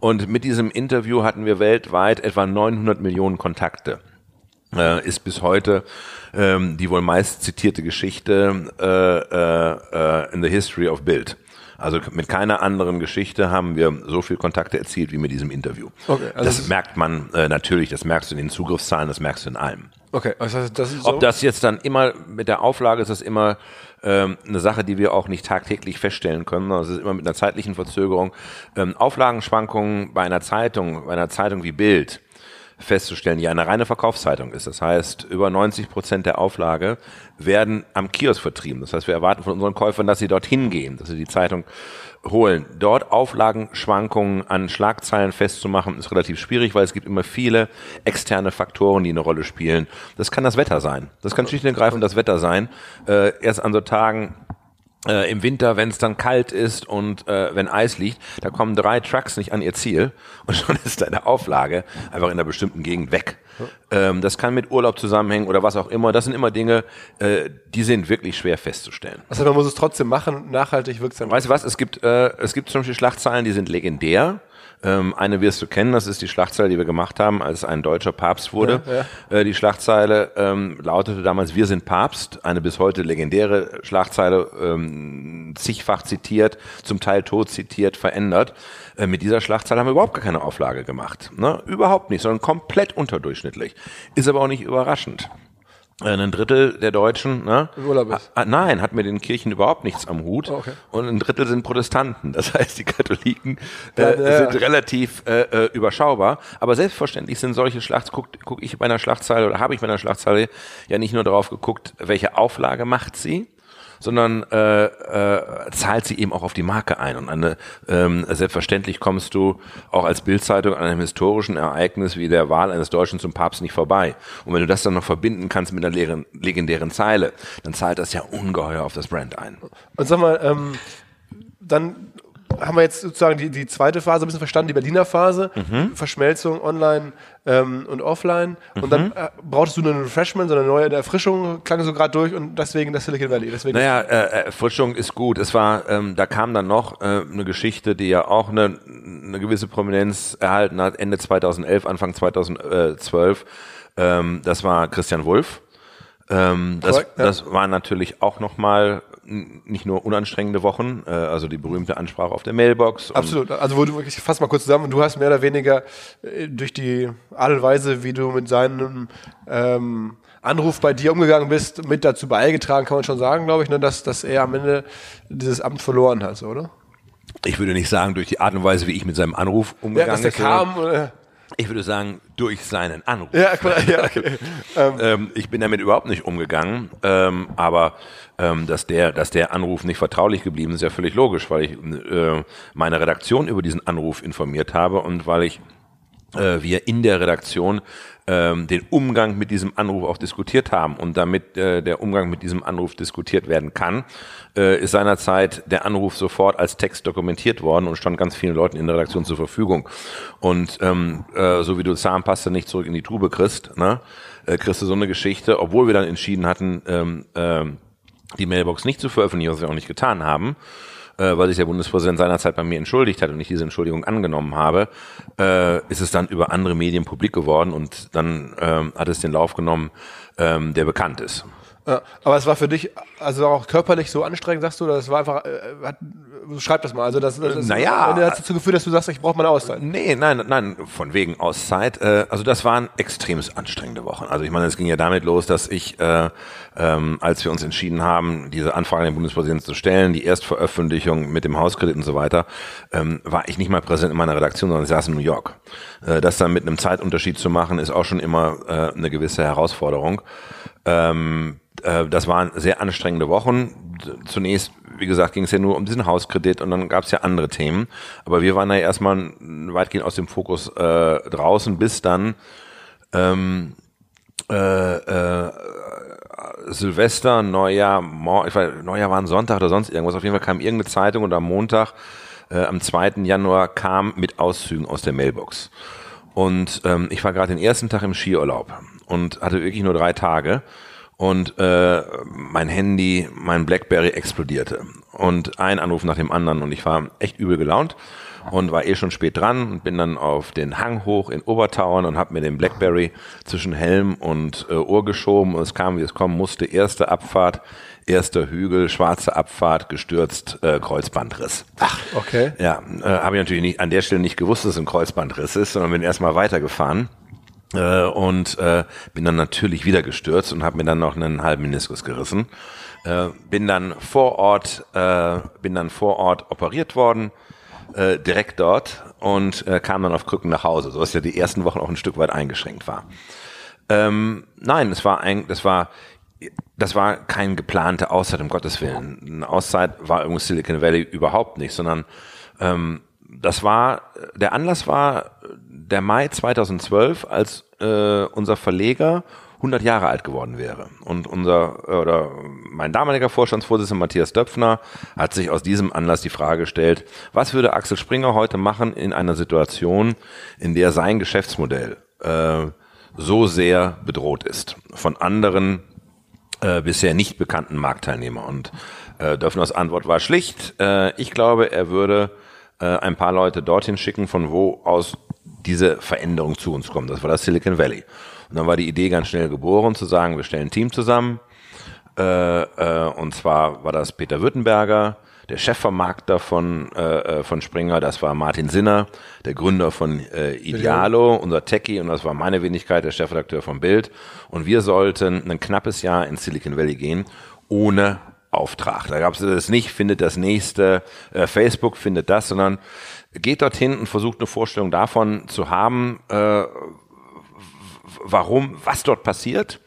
und mit diesem Interview hatten wir weltweit etwa 900 Millionen Kontakte. Äh, ist bis heute ähm, die wohl meist zitierte Geschichte äh, äh, äh, in the history of Bild. Also mit keiner anderen Geschichte haben wir so viel Kontakte erzielt wie mit diesem Interview.
Okay, also
das merkt man äh, natürlich, das merkst du in den Zugriffszahlen, das merkst du in allem.
Okay, also das, ist
Ob das jetzt dann immer mit der Auflage ist das immer ähm, eine Sache, die wir auch nicht tagtäglich feststellen können. Es ist immer mit einer zeitlichen Verzögerung. Ähm, Auflagenschwankungen bei einer Zeitung, bei einer Zeitung wie Bild festzustellen, die eine reine Verkaufszeitung ist. Das heißt, über 90 Prozent der Auflage werden am Kiosk vertrieben. Das heißt, wir erwarten von unseren Käufern, dass sie dorthin gehen, dass sie die Zeitung holen. Dort Auflagenschwankungen an Schlagzeilen festzumachen, ist relativ schwierig, weil es gibt immer viele externe Faktoren, die eine Rolle spielen. Das kann das Wetter sein. Das kann schlicht und ergreifend das Wetter sein. Äh, erst an so Tagen, äh, im Winter, wenn es dann kalt ist und äh, wenn Eis liegt, da kommen drei Trucks nicht an ihr Ziel und schon ist deine Auflage einfach in einer bestimmten Gegend weg. Ähm, das kann mit Urlaub zusammenhängen oder was auch immer. Das sind immer Dinge, äh, die sind wirklich schwer festzustellen.
Also man muss es trotzdem machen, nachhaltig wirksam.
Weißt du was? Es gibt, äh, es gibt zum Beispiel Schlachtzeilen, die sind legendär. Ähm, eine wirst du kennen, das ist die Schlagzeile, die wir gemacht haben, als ein deutscher Papst wurde. Ja, ja. Äh, die Schlagzeile ähm, lautete damals, wir sind Papst, eine bis heute legendäre Schlagzeile, ähm, zigfach zitiert, zum Teil tot zitiert, verändert. Äh, mit dieser Schlagzeile haben wir überhaupt gar keine Auflage gemacht. Ne? Überhaupt nicht, sondern komplett unterdurchschnittlich. Ist aber auch nicht überraschend. Äh, ein Drittel der Deutschen, ne? Urlaub ist. Ah, nein, hat mit den Kirchen überhaupt nichts am Hut. Oh, okay. Und ein Drittel sind Protestanten. Das heißt, die Katholiken äh, ja, ja. sind relativ äh, äh, überschaubar. Aber selbstverständlich sind solche Schlachts, guck, guck ich bei einer Schlachtzeile oder habe ich bei einer Schlachtzeile ja nicht nur darauf geguckt, welche Auflage macht sie, sondern äh, äh, zahlt sie eben auch auf die Marke ein. Und eine, ähm, selbstverständlich kommst du auch als Bildzeitung an einem historischen Ereignis wie der Wahl eines Deutschen zum Papst nicht vorbei. Und wenn du das dann noch verbinden kannst mit einer leeren, legendären Zeile, dann zahlt das ja ungeheuer auf das Brand ein.
Und sag mal, ähm, dann haben wir jetzt sozusagen die, die zweite Phase ein bisschen verstanden, die Berliner Phase, mhm. Verschmelzung online ähm, und offline. Und mhm. dann äh, brauchtest du einen Refreshment, so eine neue Erfrischung, klang so gerade durch und deswegen das Silicon Valley. Deswegen
naja, äh, Erfrischung ist gut. Es war, ähm, da kam dann noch äh, eine Geschichte, die ja auch eine, eine gewisse Prominenz erhalten hat, Ende 2011, Anfang 2012. Ähm, das war Christian Wulff. Ähm, das, das war natürlich auch nochmal nicht nur unanstrengende Wochen, äh, also die berühmte Ansprache auf der Mailbox.
Absolut. Also wo du, ich fass mal kurz zusammen, du hast mehr oder weniger äh, durch die Art und Weise, wie du mit seinem ähm, Anruf bei dir umgegangen bist, mit dazu beigetragen, kann man schon sagen, glaube ich, ne, dass, dass er am Ende dieses Amt verloren hat, oder?
Ich würde nicht sagen, durch die Art und Weise, wie ich mit seinem Anruf umgegangen
ja, dass kam, oder?
Ich würde sagen, durch seinen Anruf. Ja, klar, ja, okay. ähm, ich bin damit überhaupt nicht umgegangen, ähm, aber ähm, dass der, dass der Anruf nicht vertraulich geblieben ist, ja völlig logisch, weil ich äh, meine Redaktion über diesen Anruf informiert habe und weil ich äh, wir in der Redaktion ähm, den Umgang mit diesem Anruf auch diskutiert haben. Und damit äh, der Umgang mit diesem Anruf diskutiert werden kann, äh, ist seinerzeit der Anruf sofort als Text dokumentiert worden und stand ganz vielen Leuten in der Redaktion zur Verfügung. Und ähm, äh, so wie du Zahnpasta nicht zurück in die Tube kriegst, ne, äh, kriegst du so eine Geschichte, obwohl wir dann entschieden hatten, ähm, äh, die Mailbox nicht zu veröffentlichen, was wir auch nicht getan haben, äh, weil sich der Bundespräsident seinerzeit bei mir entschuldigt hat und ich diese Entschuldigung angenommen habe, äh, ist es dann über andere Medien publik geworden und dann ähm, hat es den Lauf genommen, ähm, der bekannt ist.
Ja, aber es war für dich also auch körperlich so anstrengend, sagst du, oder es war einfach, äh, hat, schreib das mal, also das, das
naja,
hat dazu geführt, dass du sagst, ich brauche meine Auszeit.
Nee, nein, nein, von wegen Auszeit. Äh, also das waren extremst anstrengende Wochen. Also ich meine, es ging ja damit los, dass ich, äh, ähm, als wir uns entschieden haben, diese Anfrage an den Bundespräsidenten zu stellen, die Erstveröffentlichung mit dem Hauskredit und so weiter, ähm, war ich nicht mal präsent in meiner Redaktion, sondern ich saß in New York. Äh, das dann mit einem Zeitunterschied zu machen, ist auch schon immer äh, eine gewisse Herausforderung. Ähm, äh, das waren sehr anstrengende Wochen. Zunächst, wie gesagt, ging es ja nur um diesen Hauskredit und dann gab es ja andere Themen. Aber wir waren ja erstmal weitgehend aus dem Fokus äh, draußen, bis dann ähm, äh, äh, Silvester, Neujahr, ich weiß, Neujahr war ein Sonntag oder sonst irgendwas. Auf jeden Fall kam irgendeine Zeitung und am Montag, äh, am 2. Januar, kam mit Auszügen aus der Mailbox. Und ähm, ich war gerade den ersten Tag im Skiurlaub und hatte wirklich nur drei Tage. Und äh, mein Handy, mein Blackberry explodierte. Und ein Anruf nach dem anderen und ich war echt übel gelaunt und war eh schon spät dran und bin dann auf den Hang hoch in Obertauern und habe mir den Blackberry zwischen Helm und äh, Ohr geschoben. Und es kam, wie es kommen musste. Erste Abfahrt, erster Hügel, schwarze Abfahrt, gestürzt, äh, Kreuzbandriss.
Ach, okay.
Ja, äh, habe ich natürlich nicht, an der Stelle nicht gewusst, dass es ein Kreuzbandriss ist, sondern bin erstmal weitergefahren äh, und äh, bin dann natürlich wieder gestürzt und habe mir dann noch einen halben Meniskus gerissen. Äh, bin dann vor Ort, äh, bin dann vor Ort operiert worden, äh, direkt dort und äh, kam dann auf Krücken nach Hause, so dass ja die ersten Wochen auch ein Stück weit eingeschränkt war. Ähm, nein, es war ein, das war das war kein geplante Auszeit, um Gottes Willen. Eine Auszeit war irgendwo Silicon Valley überhaupt nicht, sondern ähm, das war, der Anlass war der Mai 2012, als äh, unser Verleger 100 Jahre alt geworden wäre. Und unser oder mein damaliger Vorstandsvorsitzender Matthias Döpfner hat sich aus diesem Anlass die Frage gestellt, was würde Axel Springer heute machen in einer Situation, in der sein Geschäftsmodell äh, so sehr bedroht ist von anderen äh, bisher nicht bekannten Marktteilnehmer. Und äh, Döpfners Antwort war schlicht, äh, ich glaube, er würde äh, ein paar Leute dorthin schicken, von wo aus diese Veränderung zu uns kommt. Das war das Silicon Valley. Und dann war die Idee ganz schnell geboren, zu sagen, wir stellen ein Team zusammen. Äh, äh, und zwar war das Peter Württemberger, der Chefvermarkter von, äh, äh, von Springer, das war Martin Sinner, der Gründer von äh, Idealo, unser Techie, und das war meine Wenigkeit, der Chefredakteur von Bild. Und wir sollten ein knappes Jahr in Silicon Valley gehen, ohne Auftrag. Da gab es das nicht, findet das nächste, äh, Facebook findet das, sondern geht dorthin und versucht eine Vorstellung davon zu haben, äh, warum, was dort passiert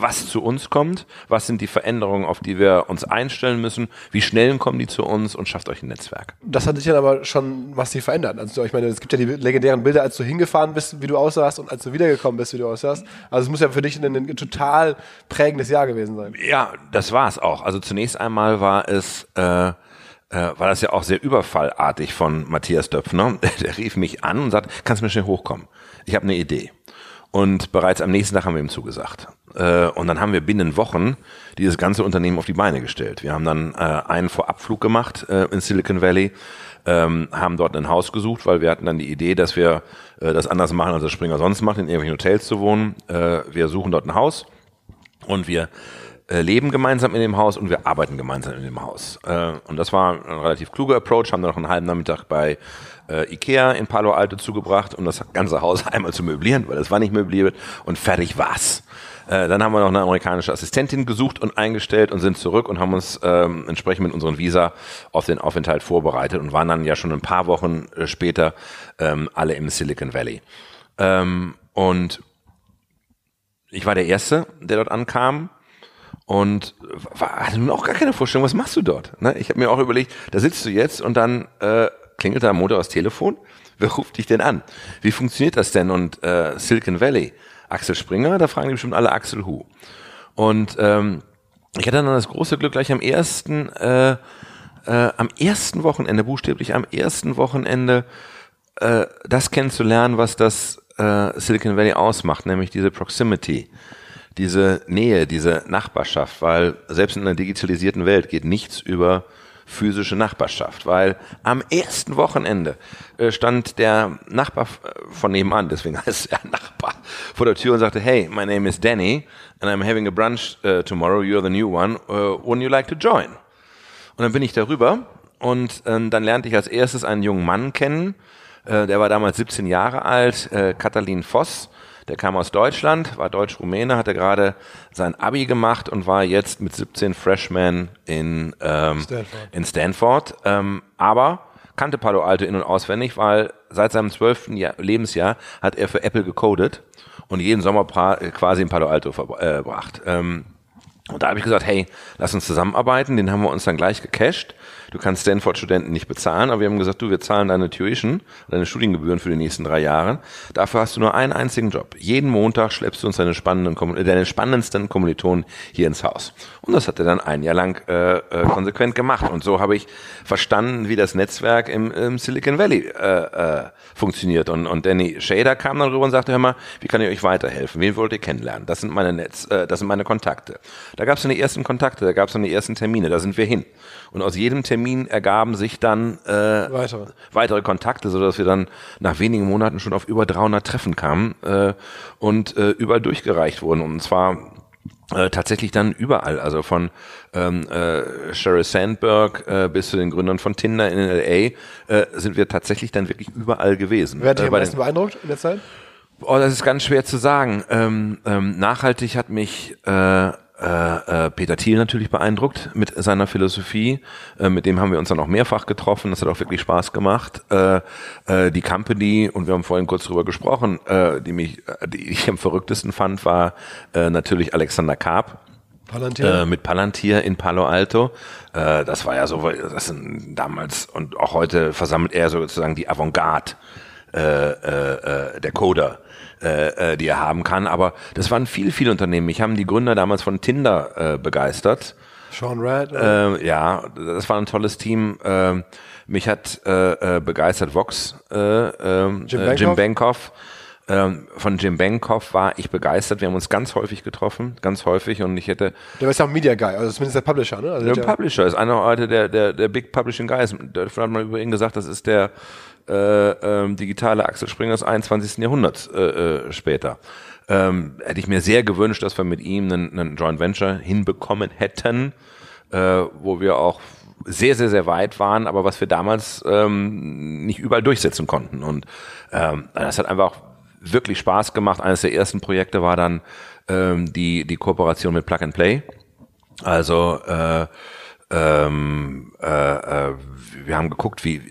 was zu uns kommt, was sind die Veränderungen, auf die wir uns einstellen müssen, wie schnell kommen die zu uns und schafft euch ein Netzwerk.
Das hat sich dann aber schon massiv verändert. Also ich meine, es gibt ja die legendären Bilder, als du hingefahren bist, wie du aussahst und als du wiedergekommen bist, wie du aussahst. Also es muss ja für dich ein, ein total prägendes Jahr gewesen sein.
Ja, das war es auch. Also zunächst einmal war es äh, äh, war das ja auch sehr überfallartig von Matthias Döpfner. Der rief mich an und sagt, kannst du mir schnell hochkommen? Ich habe eine Idee. Und bereits am nächsten Tag haben wir ihm zugesagt. Äh, und dann haben wir binnen Wochen dieses ganze Unternehmen auf die Beine gestellt. Wir haben dann äh, einen Vorabflug gemacht äh, in Silicon Valley, ähm, haben dort ein Haus gesucht, weil wir hatten dann die Idee, dass wir das anders machen, als der Springer sonst macht, in irgendwelchen Hotels zu wohnen. wir suchen dort ein Haus und wir leben gemeinsam in dem Haus und wir arbeiten gemeinsam in dem Haus. und das war ein relativ kluger Approach, haben dann noch einen halben Nachmittag bei äh, Ikea in Palo Alto zugebracht, um das ganze Haus einmal zu möblieren, weil es war nicht möbliert und fertig war's. Äh, dann haben wir noch eine amerikanische Assistentin gesucht und eingestellt und sind zurück und haben uns ähm, entsprechend mit unseren Visa auf den Aufenthalt vorbereitet und waren dann ja schon ein paar Wochen äh, später ähm, alle im Silicon Valley. Ähm, und ich war der Erste, der dort ankam und war, hatte nun auch gar keine Vorstellung, was machst du dort? Ne? Ich habe mir auch überlegt, da sitzt du jetzt und dann äh, klingelt am Montag das Telefon. Wer ruft dich denn an? Wie funktioniert das denn? Und äh, Silicon Valley, Axel Springer, da fragen die bestimmt alle Axel Hu. Und ähm, ich hatte dann das große Glück, gleich am ersten, äh, äh, am ersten Wochenende, buchstäblich am ersten Wochenende, äh, das kennenzulernen, was das äh, Silicon Valley ausmacht, nämlich diese Proximity, diese Nähe, diese Nachbarschaft, weil selbst in einer digitalisierten Welt geht nichts über physische Nachbarschaft, weil am ersten Wochenende äh, stand der Nachbar von nebenan, deswegen heißt er Nachbar, vor der Tür und sagte, hey, my name is Danny and I'm having a brunch uh, tomorrow, you're the new one, uh, wouldn't you like to join? Und dann bin ich darüber und äh, dann lernte ich als erstes einen jungen Mann kennen, äh, der war damals 17 Jahre alt, äh, Katalin Voss, der kam aus Deutschland, war Deutsch-Rumäne, hatte gerade sein Abi gemacht und war jetzt mit 17 Freshman in, ähm, Stanford. In Stanford ähm, aber kannte Palo Alto in- und auswendig, weil seit seinem zwölften Lebensjahr hat er für Apple gecodet und jeden Sommer quasi in Palo Alto verbracht. Ähm, und da habe ich gesagt, hey, lass uns zusammenarbeiten. Den haben wir uns dann gleich gecached. Du kannst Stanford-Studenten nicht bezahlen, aber wir haben gesagt, du, wir zahlen deine Tuition, deine Studiengebühren für die nächsten drei Jahre. Dafür hast du nur einen einzigen Job. Jeden Montag schleppst du uns deine, spannenden, deine spannendsten Kommilitonen hier ins Haus. Und das hat er dann ein Jahr lang äh, äh, konsequent gemacht. Und so habe ich verstanden, wie das Netzwerk im, im Silicon Valley äh, äh, funktioniert. Und, und Danny Shader kam dann rüber und sagte, hör mal, wie kann ich euch weiterhelfen? Wen wollt ihr kennenlernen? Das sind meine Netz, äh, das sind meine Kontakte. Da gab es dann die ersten Kontakte, da gab es dann die ersten Termine, da sind wir hin. Und aus jedem Termin ergaben sich dann äh, weitere. weitere Kontakte, so dass wir dann nach wenigen Monaten schon auf über 300 Treffen kamen äh, und äh, überall durchgereicht wurden. Und zwar äh, tatsächlich dann überall, also von ähm, äh, Sheryl Sandberg äh, bis zu den Gründern von Tinder in LA äh, sind wir tatsächlich dann wirklich überall gewesen.
Wer hat dich äh, am meisten beeindruckt in der Zeit?
Oh, das ist ganz schwer zu sagen. Ähm, ähm, nachhaltig hat mich äh, äh, äh, Peter Thiel natürlich beeindruckt mit seiner Philosophie. Äh, mit dem haben wir uns dann auch mehrfach getroffen. Das hat auch wirklich Spaß gemacht. Äh, äh, die Company, und wir haben vorhin kurz drüber gesprochen, äh, die mich, die ich am verrücktesten fand, war natürlich Alexander Karp. Palantir? Äh, mit Palantir in Palo Alto. Äh, das war ja so, das sind damals und auch heute versammelt er sozusagen die Avantgarde äh, der Coder, äh, äh, die er haben kann. Aber das waren viele, viele Unternehmen. Ich habe die Gründer damals von Tinder äh, begeistert.
Sean Rad.
Äh, ja, das war ein tolles Team. Äh, mich hat äh, äh, begeistert Vox, äh, äh,
Jim
äh, Jim
Bankoff?
Bankoff. Ähm, von Jim Bankoff war ich begeistert. Wir haben uns ganz häufig getroffen, ganz häufig. Und ich hätte
der ist ja auch ein Media Guy, also zumindest der Publisher, ne? Also
der
der,
Publisher ist einer heute der, der, der Big Publishing Guys. Davon hat man über ihn gesagt, das ist der äh, ähm, digitale Axel Springer des 21. Jahrhunderts äh, äh, später. Ähm, hätte ich mir sehr gewünscht, dass wir mit ihm einen, einen Joint Venture hinbekommen hätten, äh, wo wir auch sehr, sehr, sehr weit waren, aber was wir damals ähm, nicht überall durchsetzen konnten. Und ähm, das hat einfach wirklich Spaß gemacht. Eines der ersten Projekte war dann ähm, die, die Kooperation mit Plug and Play. Also äh, ähm, äh, äh, wir haben geguckt, wie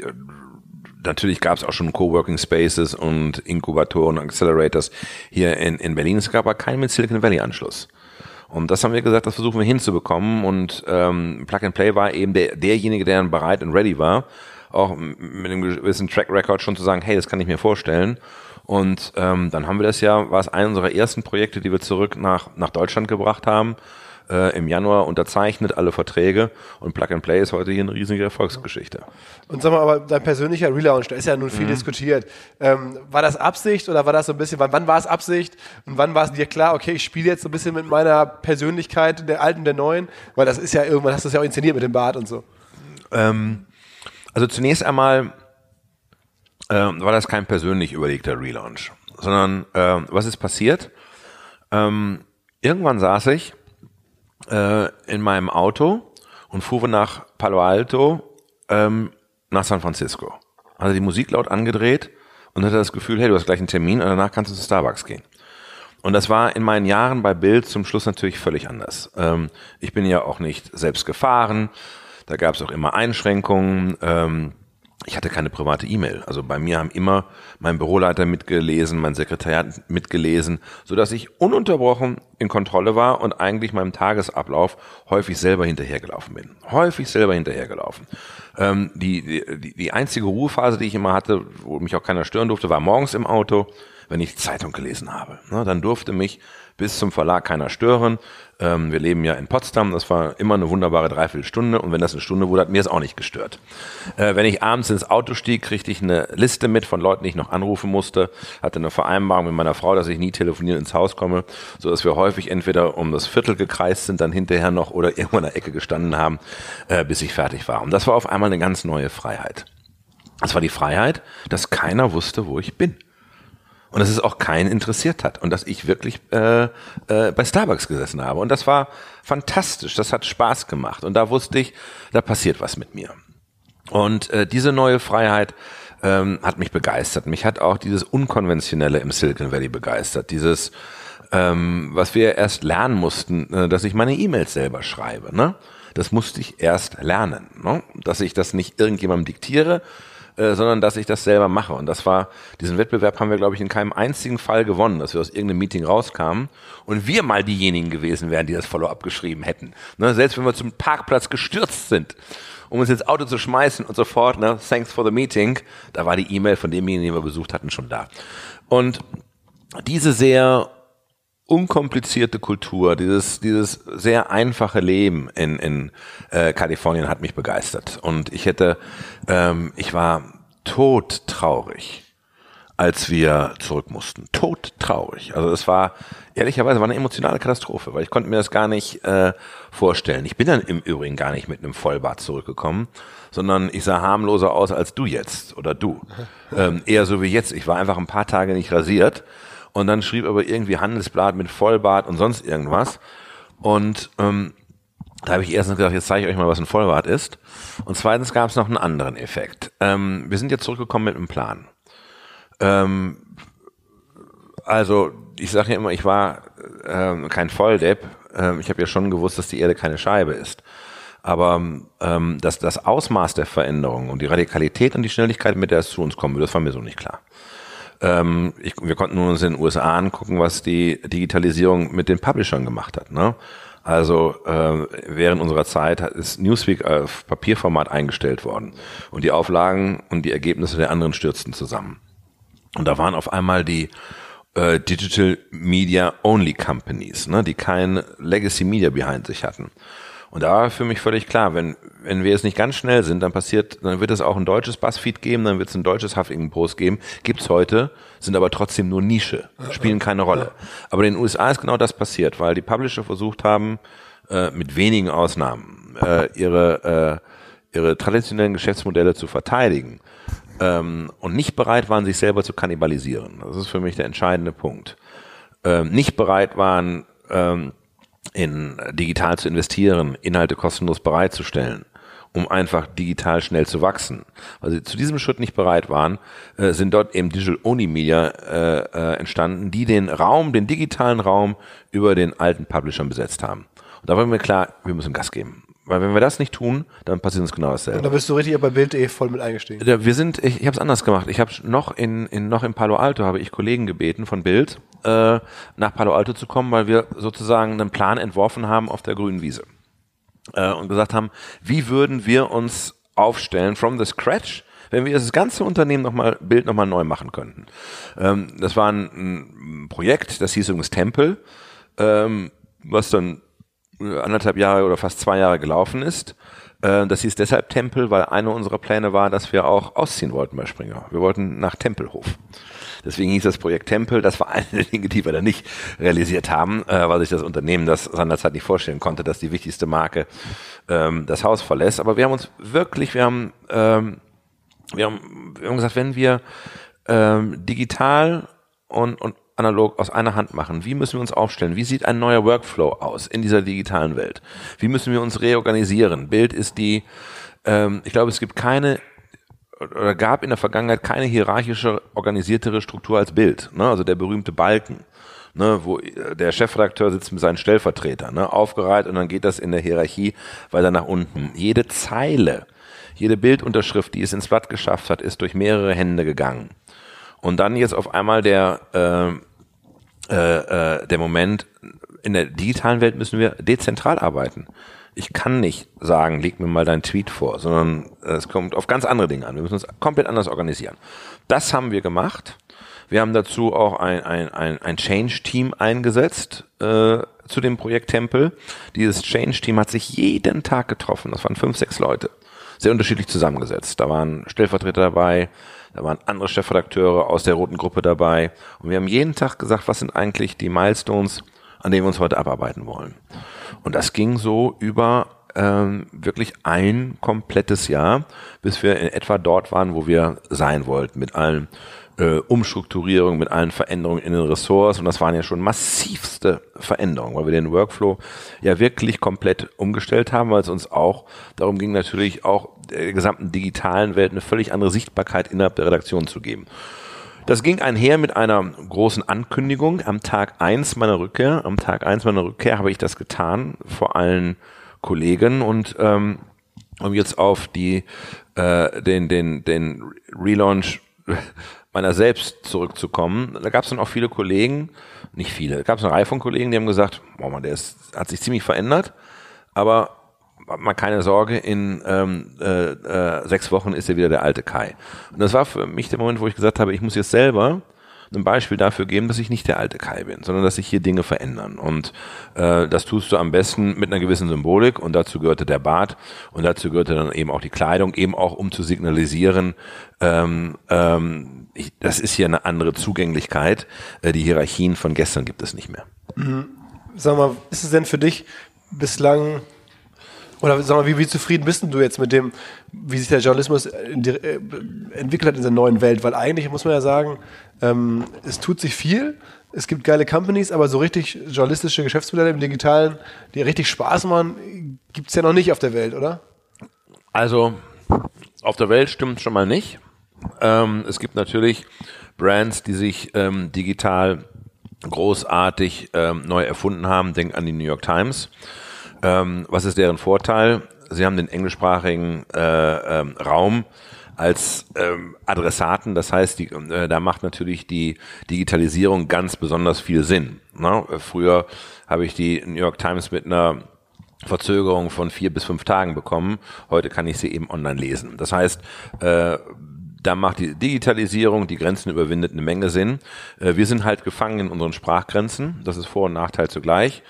natürlich gab es auch schon Coworking Spaces und Inkubatoren Accelerators hier in, in Berlin. Es gab aber keinen mit Silicon Valley Anschluss. Und das haben wir gesagt, das versuchen wir hinzubekommen. Und ähm, Plug and Play war eben der, derjenige, der dann bereit und ready war, auch mit einem gewissen Track Record schon zu sagen, hey, das kann ich mir vorstellen. Und ähm, dann haben wir das ja, war es einer unserer ersten Projekte, die wir zurück nach, nach Deutschland gebracht haben. Äh, Im Januar unterzeichnet alle Verträge und Plug and Play ist heute hier eine riesige Erfolgsgeschichte.
Und sag mal, aber dein persönlicher Relaunch, da ist ja nun viel diskutiert. Ähm, war das Absicht oder war das so ein bisschen, wann, wann war es Absicht und wann war es dir klar, okay, ich spiele jetzt so ein bisschen mit meiner Persönlichkeit, der alten, der neuen? Weil das ist ja irgendwann, hast du das ja auch inszeniert mit dem Bart und so.
Ähm, also zunächst einmal ähm, war das kein persönlich überlegter Relaunch, sondern ähm, was ist passiert? Ähm, irgendwann saß ich äh, in meinem Auto und fuhr nach Palo Alto ähm, nach San Francisco. Also die Musik laut angedreht und hatte das Gefühl, hey, du hast gleich einen Termin und danach kannst du zu Starbucks gehen. Und das war in meinen Jahren bei Bild zum Schluss natürlich völlig anders. Ähm, ich bin ja auch nicht selbst gefahren. Da gab es auch immer Einschränkungen. Ähm, ich hatte keine private E-Mail. Also bei mir haben immer mein Büroleiter mitgelesen, mein Sekretariat mitgelesen, so dass ich ununterbrochen in Kontrolle war und eigentlich meinem Tagesablauf häufig selber hinterhergelaufen bin. Häufig selber hinterhergelaufen. Ähm, die, die, die einzige Ruhephase, die ich immer hatte, wo mich auch keiner stören durfte, war morgens im Auto, wenn ich Zeitung gelesen habe. Ne, dann durfte mich bis zum Verlag keiner stören. Ähm, wir leben ja in Potsdam, das war immer eine wunderbare Dreiviertelstunde und wenn das eine Stunde wurde, hat mir es auch nicht gestört. Äh, wenn ich abends ins Auto stieg, kriegte ich eine Liste mit von Leuten, die ich noch anrufen musste, hatte eine Vereinbarung mit meiner Frau, dass ich nie telefonieren ins Haus komme, so dass wir häufig entweder um das Viertel gekreist sind, dann hinterher noch oder irgendwo in der Ecke gestanden haben, äh, bis ich fertig war. Und das war auf einmal eine ganz neue Freiheit. Das war die Freiheit, dass keiner wusste, wo ich bin. Und dass es auch keinen interessiert hat. Und dass ich wirklich äh, äh, bei Starbucks gesessen habe. Und das war fantastisch. Das hat Spaß gemacht. Und da wusste ich, da passiert was mit mir. Und äh, diese neue Freiheit ähm, hat mich begeistert. Mich hat auch dieses Unkonventionelle im Silicon Valley begeistert. Dieses, ähm, was wir erst lernen mussten, äh, dass ich meine E-Mails selber schreibe. Ne? Das musste ich erst lernen. Ne? Dass ich das nicht irgendjemandem diktiere, äh, sondern dass ich das selber mache. Und das war, diesen Wettbewerb haben wir, glaube ich, in keinem einzigen Fall gewonnen, dass wir aus irgendeinem Meeting rauskamen und wir mal diejenigen gewesen wären, die das Follow-up geschrieben hätten. Ne? Selbst wenn wir zum Parkplatz gestürzt sind, um uns ins Auto zu schmeißen und sofort, ne, thanks for the meeting, da war die E-Mail von demjenigen, den wir besucht hatten, schon da. Und diese sehr unkomplizierte Kultur, dieses, dieses sehr einfache Leben in, in äh, Kalifornien hat mich begeistert. Und ich hätte, ähm, ich war todtraurig, als wir zurück mussten. Todtraurig. Also es war, ehrlicherweise, war eine emotionale Katastrophe, weil ich konnte mir das gar nicht äh, vorstellen. Ich bin dann im Übrigen gar nicht mit einem Vollbart zurückgekommen, sondern ich sah harmloser aus als du jetzt oder du. Ähm, eher so wie jetzt. Ich war einfach ein paar Tage nicht rasiert und dann schrieb aber irgendwie Handelsblatt mit Vollbart und sonst irgendwas. Und ähm, da habe ich erstens gesagt, jetzt zeige ich euch mal, was ein Vollbart ist. Und zweitens gab es noch einen anderen Effekt. Ähm, wir sind jetzt zurückgekommen mit einem Plan. Ähm, also ich sage ja immer, ich war ähm, kein Volldepp. Ähm, ich habe ja schon gewusst, dass die Erde keine Scheibe ist. Aber ähm, dass das Ausmaß der Veränderung und die Radikalität und die Schnelligkeit, mit der es zu uns kommen würde, das war mir so nicht klar. Ähm, ich, wir konnten uns in den USA angucken, was die Digitalisierung mit den Publishern gemacht hat. Ne? Also äh, während unserer Zeit ist Newsweek auf Papierformat eingestellt worden und die Auflagen und die Ergebnisse der anderen stürzten zusammen. Und da waren auf einmal die äh, Digital Media Only Companies, ne, die kein Legacy Media behind sich hatten. Und da war für mich völlig klar, wenn, wenn wir jetzt nicht ganz schnell sind, dann passiert, dann wird es auch ein deutsches Buzzfeed geben, dann wird es ein deutsches Huffington Post geben. Gibt's heute, sind aber trotzdem nur Nische, spielen keine Rolle. Aber in den USA ist genau das passiert, weil die Publisher versucht haben, äh, mit wenigen Ausnahmen, äh, ihre, äh, ihre traditionellen Geschäftsmodelle zu verteidigen ähm, und nicht bereit waren, sich selber zu kannibalisieren. Das ist für mich der entscheidende Punkt. Ähm, nicht bereit waren, ähm, in digital zu investieren, Inhalte kostenlos bereitzustellen, um einfach digital schnell zu wachsen. Weil sie zu diesem Schritt nicht bereit waren, äh, sind dort eben Digital-Only-Media äh, äh, entstanden, die den Raum, den digitalen Raum über den alten Publishern besetzt haben. Und da war mir klar, wir müssen Gas geben. Weil wenn wir das nicht tun, dann passiert uns genau dasselbe. Und
da bist du richtig bei Bild.de voll mit eingestiegen.
Wir sind, ich, ich habe es anders gemacht. Ich habe noch in, in noch in Palo Alto habe ich Kollegen gebeten von Bild äh, nach Palo Alto zu kommen, weil wir sozusagen einen Plan entworfen haben auf der grünen Wiese äh, und gesagt haben, wie würden wir uns aufstellen from the scratch, wenn wir das ganze Unternehmen nochmal, Bild nochmal neu machen könnten. Ähm, das war ein, ein, Projekt, das hieß übrigens Tempel, ähm, was dann anderthalb Jahre oder fast zwei Jahre gelaufen ist. Äh, das hieß deshalb Tempel, weil einer unserer Pläne war, dass wir auch ausziehen wollten bei Springer. Wir wollten nach Tempelhof. Deswegen hieß das Projekt Tempel. Das war eine der Dinge, die wir dann nicht realisiert haben, äh, weil sich das Unternehmen das seinerzeit nicht vorstellen konnte, dass die wichtigste Marke ähm, das Haus verlässt. Aber wir haben uns wirklich, wir haben, ähm, wir haben, wir haben gesagt, wenn wir ähm, digital und, und analog aus einer Hand machen? Wie müssen wir uns aufstellen? Wie sieht ein neuer Workflow aus in dieser digitalen Welt? Wie müssen wir uns reorganisieren? Bild ist die, ähm, ich glaube, es gibt keine oder gab in der Vergangenheit keine hierarchische organisiertere Struktur als Bild. Ne? Also der berühmte Balken, ne? wo der Chefredakteur sitzt mit seinen Stellvertretern, ne? aufgereiht und dann geht das in der Hierarchie weiter nach unten. Jede Zeile, jede Bildunterschrift, die es ins Blatt geschafft hat, ist durch mehrere Hände gegangen. Und dann jetzt auf einmal der, äh, äh, äh, der Moment, in der digitalen Welt müssen wir dezentral arbeiten. Ich kann nicht sagen, leg mir mal deinen Tweet vor, sondern es kommt auf ganz andere Dinge an. Wir müssen uns komplett anders organisieren. Das haben wir gemacht. Wir haben dazu auch ein, ein, ein, ein Change-Team eingesetzt äh, zu dem Projekt Tempel. Dieses Change-Team hat sich jeden Tag getroffen. Das waren fünf, sechs Leute. Sehr unterschiedlich zusammengesetzt. Da waren Stellvertreter dabei, da waren andere Chefredakteure aus der roten Gruppe dabei. Und wir haben jeden Tag gesagt, was sind eigentlich die Milestones, an denen wir uns heute abarbeiten wollen. Und das ging so über ähm, wirklich ein komplettes Jahr, bis wir in etwa dort waren, wo wir sein wollten, mit allen äh, Umstrukturierungen, mit allen Veränderungen in den Ressorts. Und das waren ja schon massivste Veränderungen, weil wir den Workflow ja wirklich komplett umgestellt haben, weil es uns auch darum ging, natürlich auch der gesamten digitalen Welt eine völlig andere Sichtbarkeit innerhalb der Redaktion zu geben. Das ging einher mit einer großen Ankündigung. Am Tag eins meiner Rückkehr, am Tag eins meiner Rückkehr habe ich das getan vor allen Kollegen und ähm, um jetzt auf die äh, den den den Relaunch meiner selbst zurückzukommen, da gab es dann auch viele Kollegen, nicht viele, da gab es eine Reihe von Kollegen, die haben gesagt, boah man, der ist, hat sich ziemlich verändert, aber mal keine Sorge, in ähm, äh, äh, sechs Wochen ist er wieder der alte Kai. Und das war für mich der Moment, wo ich gesagt habe, ich muss jetzt selber ein Beispiel dafür geben, dass ich nicht der alte Kai bin, sondern dass sich hier Dinge verändern. Und äh, das tust du am besten mit einer gewissen Symbolik und dazu gehörte der Bart und dazu gehörte dann eben auch die Kleidung, eben auch um zu signalisieren, ähm, ähm, ich, das ist hier eine andere Zugänglichkeit. Äh, die Hierarchien von gestern gibt es nicht mehr.
Mhm. Sag mal, ist es denn für dich bislang oder sag mal, wie, wie zufrieden bist du jetzt mit dem, wie sich der Journalismus die, äh, entwickelt hat in der neuen Welt? Weil eigentlich muss man ja sagen, ähm, es tut sich viel, es gibt geile Companies, aber so richtig journalistische Geschäftsmodelle im Digitalen, die richtig Spaß machen, gibt es ja noch nicht auf der Welt, oder?
Also, auf der Welt stimmt schon mal nicht. Ähm, es gibt natürlich Brands, die sich ähm, digital großartig ähm, neu erfunden haben. Denk an die New York Times. Ähm, was ist deren Vorteil? Sie haben den englischsprachigen äh, ähm, Raum als ähm, Adressaten. Das heißt, die, äh, da macht natürlich die Digitalisierung ganz besonders viel Sinn. Ne? Früher habe ich die New York Times mit einer Verzögerung von vier bis fünf Tagen bekommen. Heute kann ich sie eben online lesen. Das heißt, äh, da macht die Digitalisierung, die Grenzen überwindet eine Menge Sinn. Äh, wir sind halt gefangen in unseren Sprachgrenzen. Das ist Vor- und Nachteil zugleich.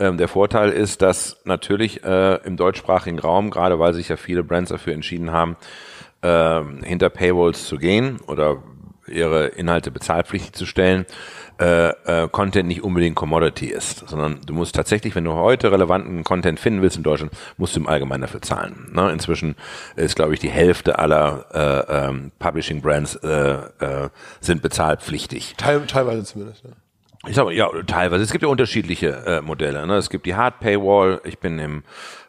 Ähm, der Vorteil ist, dass natürlich äh, im deutschsprachigen Raum, gerade weil sich ja viele Brands dafür entschieden haben, äh, hinter Paywalls zu gehen oder ihre Inhalte bezahlpflichtig zu stellen, äh, äh, Content nicht unbedingt Commodity ist, sondern du musst tatsächlich, wenn du heute relevanten Content finden willst in Deutschland, musst du im Allgemeinen dafür zahlen. Ne? Inzwischen ist, glaube ich, die Hälfte aller äh, ähm, Publishing Brands äh, äh, sind bezahlpflichtig.
Teil, teilweise zumindest. Ne?
Ich sag mal, ja, teilweise. Es gibt ja unterschiedliche äh, Modelle. Ne? Es gibt die Hard Paywall. Ich bin im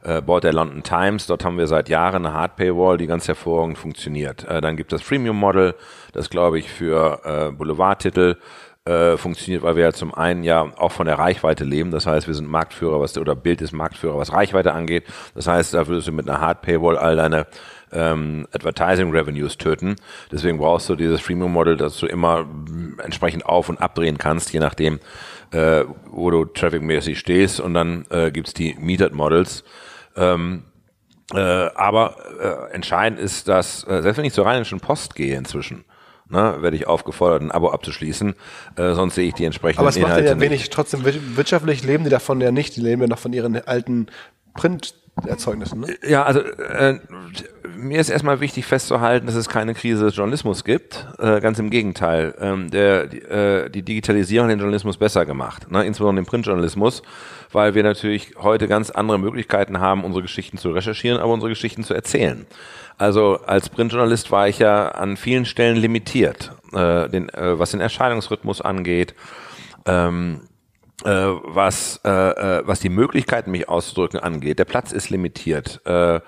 äh, Board der London Times. Dort haben wir seit Jahren eine Hard Paywall, die ganz hervorragend funktioniert. Äh, dann gibt es das Freemium Model, das glaube ich für äh, Boulevardtitel äh, funktioniert, weil wir ja zum einen ja auch von der Reichweite leben. Das heißt, wir sind Marktführer, was oder Bild ist Marktführer, was Reichweite angeht. Das heißt, da würdest du mit einer Hard Paywall all deine ähm, Advertising Revenues töten. Deswegen brauchst du dieses Freemium Model, dass du immer entsprechend auf und abdrehen kannst, je nachdem, äh, wo du trafficmäßig stehst. Und dann äh, gibt's die Metered Models. Ähm, äh, aber äh, entscheidend ist, dass, äh, selbst wenn ich zur Rheinischen Post gehe inzwischen, ne, werde ich aufgefordert, ein Abo abzuschließen, äh, sonst sehe ich die entsprechenden
Aber es macht
Inhalte
ja wenig, trotzdem wir- wirtschaftlich leben die davon ja nicht. Die leben ja noch von ihren alten Printerzeugnissen. Ne?
Ja, also äh, mir ist erstmal wichtig festzuhalten, dass es keine Krise des Journalismus gibt. Äh, ganz im Gegenteil. Ähm, der, die, äh, die Digitalisierung hat den Journalismus besser gemacht, ne? insbesondere den Printjournalismus, weil wir natürlich heute ganz andere Möglichkeiten haben, unsere Geschichten zu recherchieren, aber unsere Geschichten zu erzählen. Also als Printjournalist war ich ja an vielen Stellen limitiert, äh, den, äh, was den Erscheinungsrhythmus angeht. Ähm, äh, was, äh, äh, was die Möglichkeiten, mich auszudrücken, angeht. Der Platz ist limitiert. Äh,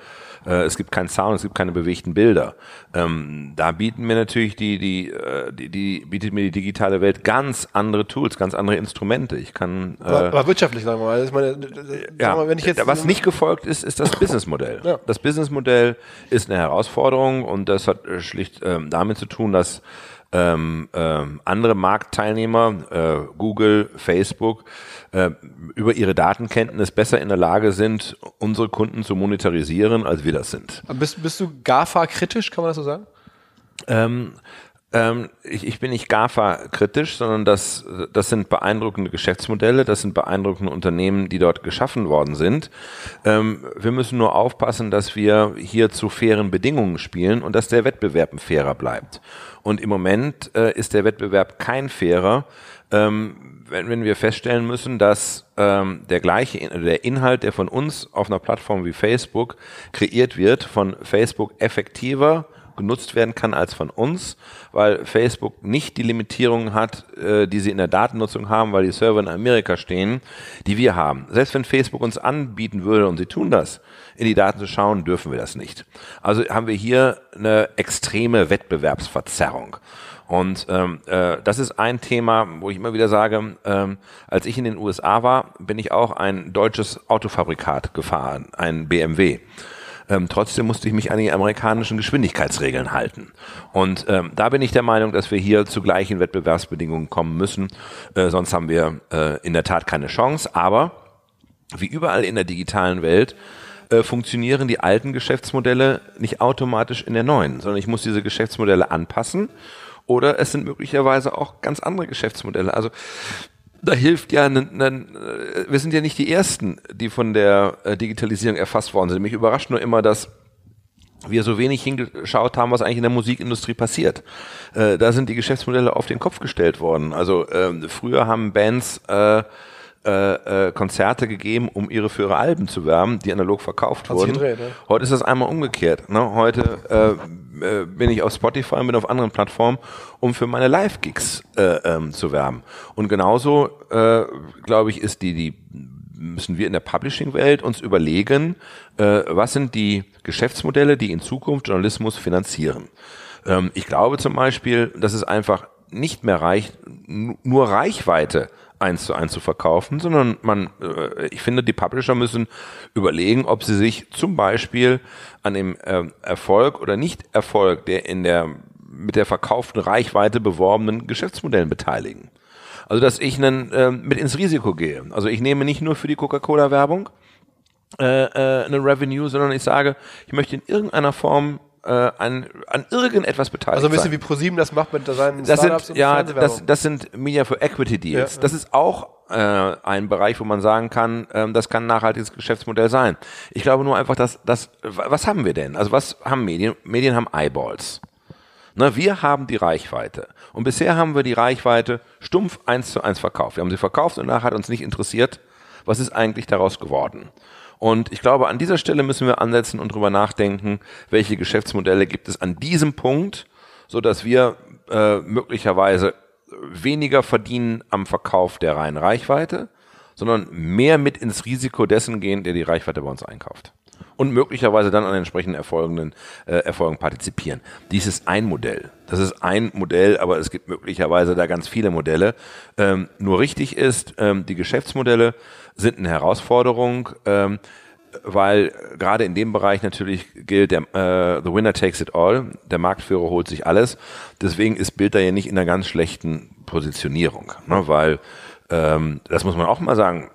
äh, es gibt keinen Sound, es gibt keine bewegten Bilder. Ähm, da bieten mir natürlich die, die, äh, die, die, bietet mir die digitale Welt ganz andere Tools, ganz andere Instrumente. Ich kann, äh,
Aber, aber wirtschaftlich, sagen wir mal. Meine,
ja,
mal, wenn ich jetzt
was nicht gefolgt ist, ist das Businessmodell.
Ja.
Das Businessmodell ist eine Herausforderung und das hat äh, schlicht ähm, damit zu tun, dass ähm, ähm, andere Marktteilnehmer, äh, Google, Facebook, äh, über ihre Datenkenntnis besser in der Lage sind, unsere Kunden zu monetarisieren, als wir das sind.
bist, bist du GAFA kritisch, kann man das so sagen?
Ähm, ähm, ich, ich bin nicht GAFA-kritisch, sondern das, das sind beeindruckende Geschäftsmodelle, das sind beeindruckende Unternehmen, die dort geschaffen worden sind. Ähm, wir müssen nur aufpassen, dass wir hier zu fairen Bedingungen spielen und dass der Wettbewerb ein fairer bleibt. Und im Moment äh, ist der Wettbewerb kein fairer, ähm, wenn, wenn wir feststellen müssen, dass ähm, der gleiche der Inhalt, der von uns auf einer Plattform wie Facebook kreiert wird, von Facebook effektiver genutzt werden kann als von uns, weil Facebook nicht die Limitierungen hat, äh, die sie in der Datennutzung haben, weil die Server in Amerika stehen, die wir haben. Selbst wenn Facebook uns anbieten würde, und sie tun das, in die Daten zu schauen, dürfen wir das nicht. Also haben wir hier eine extreme Wettbewerbsverzerrung. Und ähm, äh, das ist ein Thema, wo ich immer wieder sage, ähm, als ich in den USA war, bin ich auch ein deutsches Autofabrikat gefahren, ein BMW. Ähm, trotzdem musste ich mich an die amerikanischen Geschwindigkeitsregeln halten. Und ähm, da bin ich der Meinung, dass wir hier zu gleichen Wettbewerbsbedingungen kommen müssen. Äh, sonst haben wir äh, in der Tat keine Chance. Aber wie überall in der digitalen Welt äh, funktionieren die alten Geschäftsmodelle nicht automatisch in der neuen, sondern ich muss diese Geschäftsmodelle anpassen. Oder es sind möglicherweise auch ganz andere Geschäftsmodelle. Also da hilft ja, ne, ne, wir sind ja nicht die Ersten, die von der äh, Digitalisierung erfasst worden sind. Mich überrascht nur immer, dass wir so wenig hingeschaut haben, was eigentlich in der Musikindustrie passiert. Äh, da sind die Geschäftsmodelle auf den Kopf gestellt worden. Also äh, früher haben Bands äh, äh, äh, Konzerte gegeben, um ihre für ihre Alben zu werben, die analog verkauft
Hat
wurden.
gedreht, ne?
Heute ist das einmal umgekehrt. Ne? Heute äh, äh, bin ich auf Spotify und bin auf anderen Plattformen, um für meine Live-Gigs äh, ähm, zu werben. Und genauso, äh, glaube ich, ist die, die müssen wir in der Publishing-Welt uns überlegen, was sind die Geschäftsmodelle, die in Zukunft Journalismus finanzieren. Ähm, ich glaube zum Beispiel, dass es einfach nicht mehr reicht, nu- nur Reichweite eins zu eins zu verkaufen, sondern man, äh, ich finde, die Publisher müssen überlegen, ob sie sich zum Beispiel an dem äh, Erfolg oder Nicht-Erfolg der in der mit der verkauften Reichweite beworbenen Geschäftsmodellen beteiligen. Also dass ich einen, äh, mit ins Risiko gehe. Also ich nehme nicht nur für die Coca-Cola-Werbung äh, äh, eine Revenue, sondern ich sage, ich möchte in irgendeiner Form äh, an, an irgendetwas beteiligt
Also ein bisschen
sein.
wie ProSieben das macht mit seinen
Das
Startups
sind, ja, das, das sind Media for Equity Deals.
Ja, ja.
Das ist auch äh, ein Bereich, wo man sagen kann, ähm, das kann ein nachhaltiges Geschäftsmodell sein. Ich glaube nur einfach, dass, dass was haben wir denn? Also was haben Medien? Medien haben Eyeballs. Ne, wir haben die Reichweite. Und bisher haben wir die Reichweite stumpf eins zu eins verkauft. Wir haben sie verkauft und nachher hat uns nicht interessiert, was ist eigentlich daraus geworden. Und ich glaube, an dieser Stelle müssen wir ansetzen und drüber nachdenken, welche Geschäftsmodelle gibt es an diesem Punkt, so dass wir äh, möglicherweise weniger verdienen am Verkauf der reinen Reichweite, sondern mehr mit ins Risiko dessen gehen, der die Reichweite bei uns einkauft. Und möglicherweise dann an entsprechenden Erfolgen, äh, Erfolgen partizipieren. Dies ist ein Modell. Das ist ein Modell, aber es gibt möglicherweise da ganz viele Modelle. Ähm, nur richtig ist, ähm, die Geschäftsmodelle sind eine Herausforderung. Ähm, weil gerade in dem Bereich natürlich gilt, der äh, the winner takes it all, der Marktführer holt sich alles. Deswegen ist Bild da ja nicht in einer ganz schlechten Positionierung, ne? weil ähm, das muss man auch mal sagen.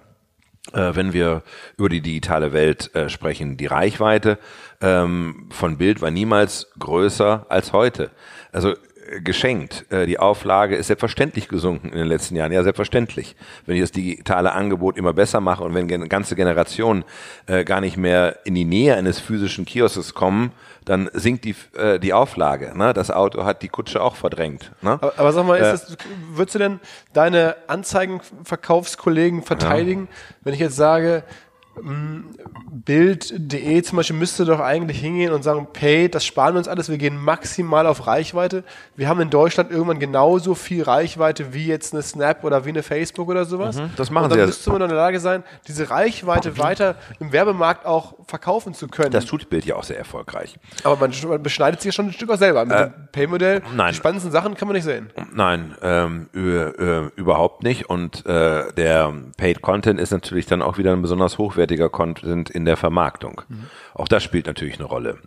Äh, wenn wir über die digitale Welt äh, sprechen, die Reichweite ähm, von Bild war niemals größer als heute. Also geschenkt. Äh, Die Auflage ist selbstverständlich gesunken in den letzten Jahren. Ja, selbstverständlich. Wenn ich das digitale Angebot immer besser mache und wenn ganze Generationen äh, gar nicht mehr in die Nähe eines physischen Kiosks kommen, dann sinkt die, äh, die Auflage. Ne? Das Auto hat die Kutsche auch verdrängt. Ne?
Aber, aber sag mal, ist das, würdest du denn deine Anzeigenverkaufskollegen verteidigen, wenn ich jetzt sage, Bild.de zum Beispiel müsste doch eigentlich hingehen und sagen, Pay, das sparen wir uns alles, wir gehen maximal auf Reichweite. Wir haben in Deutschland irgendwann genauso viel Reichweite wie jetzt eine Snap oder wie eine Facebook oder sowas.
Mhm, das machen
und dann
sie ja.
müsste man in der Lage sein, diese Reichweite weiter im Werbemarkt auch verkaufen zu können.
Das tut Bild ja auch sehr erfolgreich.
aber man, man beschneidet sich ja schon ein Stück auch selber. Mit dem Pay-Modell,
Äh,
die spannendsten Sachen kann man nicht sehen.
Nein, ähm, äh, überhaupt nicht. Und äh, der Paid Content ist natürlich dann auch wieder ein besonders hochwertiger Content in der Vermarktung. Auch das spielt natürlich eine Rolle.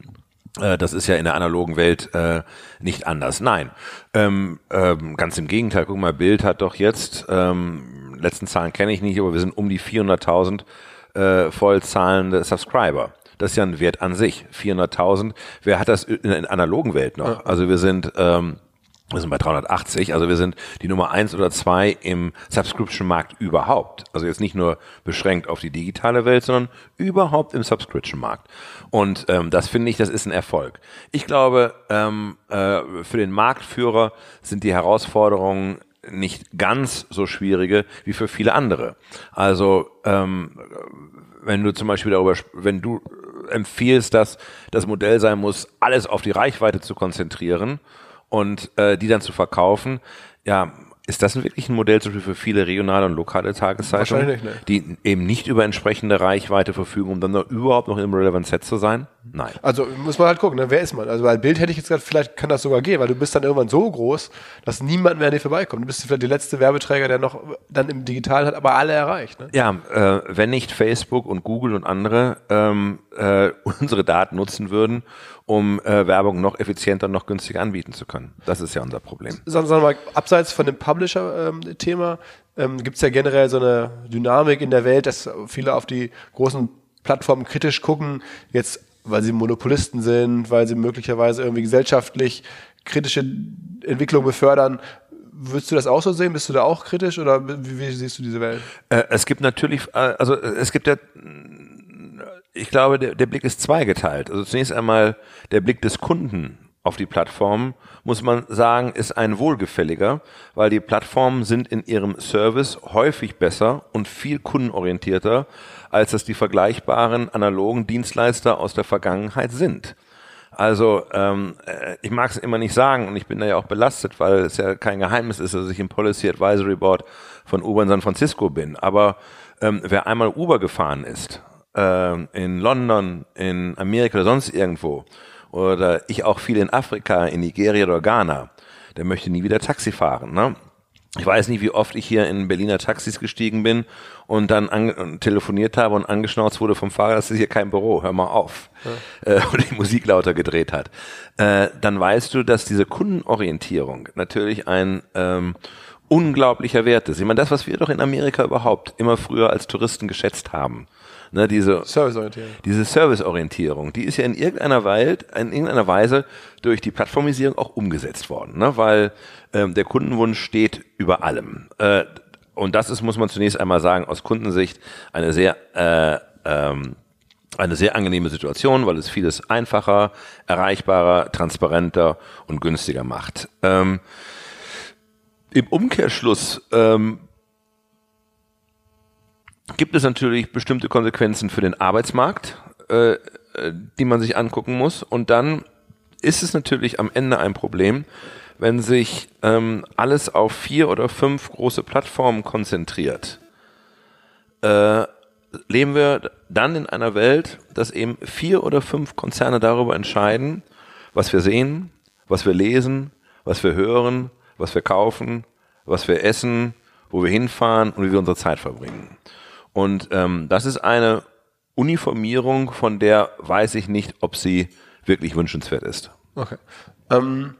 Äh, Das ist ja in der analogen Welt äh, nicht anders. Nein, ähm, ähm, ganz im Gegenteil. Guck mal, Bild hat doch jetzt, ähm, letzten Zahlen kenne ich nicht, aber wir sind um die 400.000 äh, voll zahlende Subscriber. Das ist ja ein Wert an sich. 400.000. Wer hat das in der analogen Welt noch? Also wir sind ähm, wir sind bei 380, also wir sind die Nummer eins oder zwei im Subscription-Markt überhaupt. Also jetzt nicht nur beschränkt auf die digitale Welt, sondern überhaupt im Subscription-Markt. Und ähm, das finde ich, das ist ein Erfolg. Ich glaube, ähm, äh, für den Marktführer sind die Herausforderungen nicht ganz so schwierige wie für viele andere. Also ähm, wenn du zum Beispiel darüber, wenn du empfiehlst, dass das Modell sein muss, alles auf die Reichweite zu konzentrieren und äh, die dann zu verkaufen, ja, ist das wirklich ein Modell zum Beispiel für viele regionale und lokale Tageszeitungen,
Wahrscheinlich nicht,
die eben nicht über entsprechende Reichweite verfügen, um dann noch überhaupt noch im Relevant Set zu sein? Nein.
Also muss man halt gucken, ne? wer ist man? Also bei Bild hätte ich jetzt gesagt, vielleicht kann das sogar gehen, weil du bist dann irgendwann so groß, dass niemand mehr an dir vorbeikommt. Du bist vielleicht der letzte Werbeträger, der noch dann im Digitalen hat, aber alle erreicht. Ne?
Ja, äh, wenn nicht Facebook und Google und andere ähm, äh, unsere Daten nutzen würden, um äh, Werbung noch effizienter, noch günstiger anbieten zu können. Das ist ja unser Problem.
Sagen wir mal, abseits von dem Publisher-Thema ähm, gibt es ja generell so eine Dynamik in der Welt, dass viele auf die großen Plattformen kritisch gucken, jetzt weil sie Monopolisten sind, weil sie möglicherweise irgendwie gesellschaftlich kritische Entwicklung befördern. Würdest du das auch so sehen? Bist du da auch kritisch oder wie, wie siehst du diese Welt?
Äh, es gibt natürlich, äh, also äh, es gibt ja, ich glaube, der, der Blick ist zweigeteilt. Also zunächst einmal der Blick des Kunden auf die Plattform, muss man sagen, ist ein wohlgefälliger, weil die Plattformen sind in ihrem Service häufig besser und viel kundenorientierter, als das die vergleichbaren analogen Dienstleister aus der Vergangenheit sind. Also ähm, äh, ich mag es immer nicht sagen und ich bin da ja auch belastet, weil es ja kein Geheimnis ist, dass ich im Policy Advisory Board von Uber in San Francisco bin. Aber ähm, wer einmal Uber gefahren ist, ähm, in London, in Amerika oder sonst irgendwo, oder ich auch viel in Afrika, in Nigeria oder Ghana, der möchte nie wieder Taxi fahren. Ne? Ich weiß nicht, wie oft ich hier in Berliner Taxis gestiegen bin und dann an, telefoniert habe und angeschnauzt wurde vom Fahrer, das ist hier kein Büro, hör mal auf. Äh, und die Musik lauter gedreht hat. Äh, dann weißt du, dass diese Kundenorientierung natürlich ein ähm, unglaublicher Wert ist. Ich meine, das, was wir doch in Amerika überhaupt immer früher als Touristen geschätzt haben. Ne, diese
Serviceorientierung.
diese Serviceorientierung, die ist ja in irgendeiner, Welt, in irgendeiner Weise durch die Plattformisierung auch umgesetzt worden, ne? weil ähm, der Kundenwunsch steht über allem. Äh, und das ist, muss man zunächst einmal sagen, aus Kundensicht eine sehr äh, ähm, eine sehr angenehme Situation, weil es vieles einfacher, erreichbarer, transparenter und günstiger macht. Ähm, Im Umkehrschluss ähm, gibt es natürlich bestimmte Konsequenzen für den Arbeitsmarkt, äh, äh, die man sich angucken muss. Und dann ist es natürlich am Ende ein Problem, wenn sich ähm, alles auf vier oder fünf große Plattformen konzentriert. Äh, leben wir dann in einer Welt, dass eben vier oder fünf Konzerne darüber entscheiden, was wir sehen, was wir lesen, was wir hören, was wir kaufen, was wir essen, wo wir hinfahren und wie wir unsere Zeit verbringen. Und ähm, das ist eine Uniformierung, von der weiß ich nicht, ob sie wirklich wünschenswert ist.
Okay. Ähm,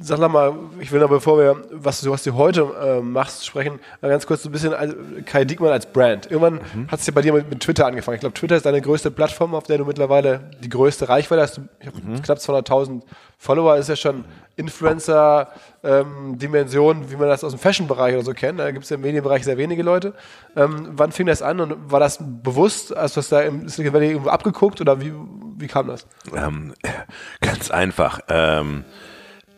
sag doch mal, ich will noch bevor wir, was du, was du heute äh, machst, sprechen, mal ganz kurz so ein bisschen als, Kai Diekmann als Brand. Irgendwann mhm. hat es ja bei dir mit, mit, Twitter angefangen. Ich glaube, Twitter ist deine größte Plattform, auf der du mittlerweile die größte Reichweite hast. Ich habe mhm. knapp 200.000 Follower, ist ja schon Influencer-Dimension, ähm, wie man das aus dem Fashion-Bereich oder so kennt. Da gibt es ja im Medienbereich sehr wenige Leute. Ähm, wann fing das an und war das bewusst? Hast du das da im Silicon Valley irgendwo abgeguckt oder wie, wie kam das?
Ähm, ganz einfach. Ähm,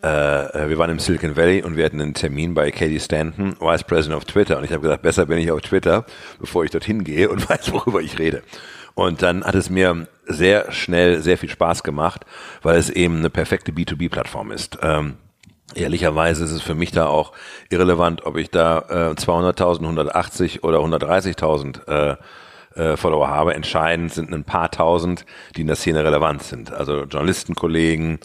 äh, wir waren im Silicon Valley und wir hatten einen Termin bei Katie Stanton, Vice President of Twitter. Und ich habe gesagt, besser bin ich auf Twitter, bevor ich dorthin gehe und weiß, worüber ich rede. Und dann hat es mir sehr schnell sehr viel Spaß gemacht, weil es eben eine perfekte B2B-Plattform ist. Ähm, Ehrlicherweise ist es für mich da auch irrelevant, ob ich da äh, 200.000, 180 oder 130.000 äh, äh, Follower habe. Entscheidend sind ein paar tausend, die in der Szene relevant sind. Also Journalistenkollegen,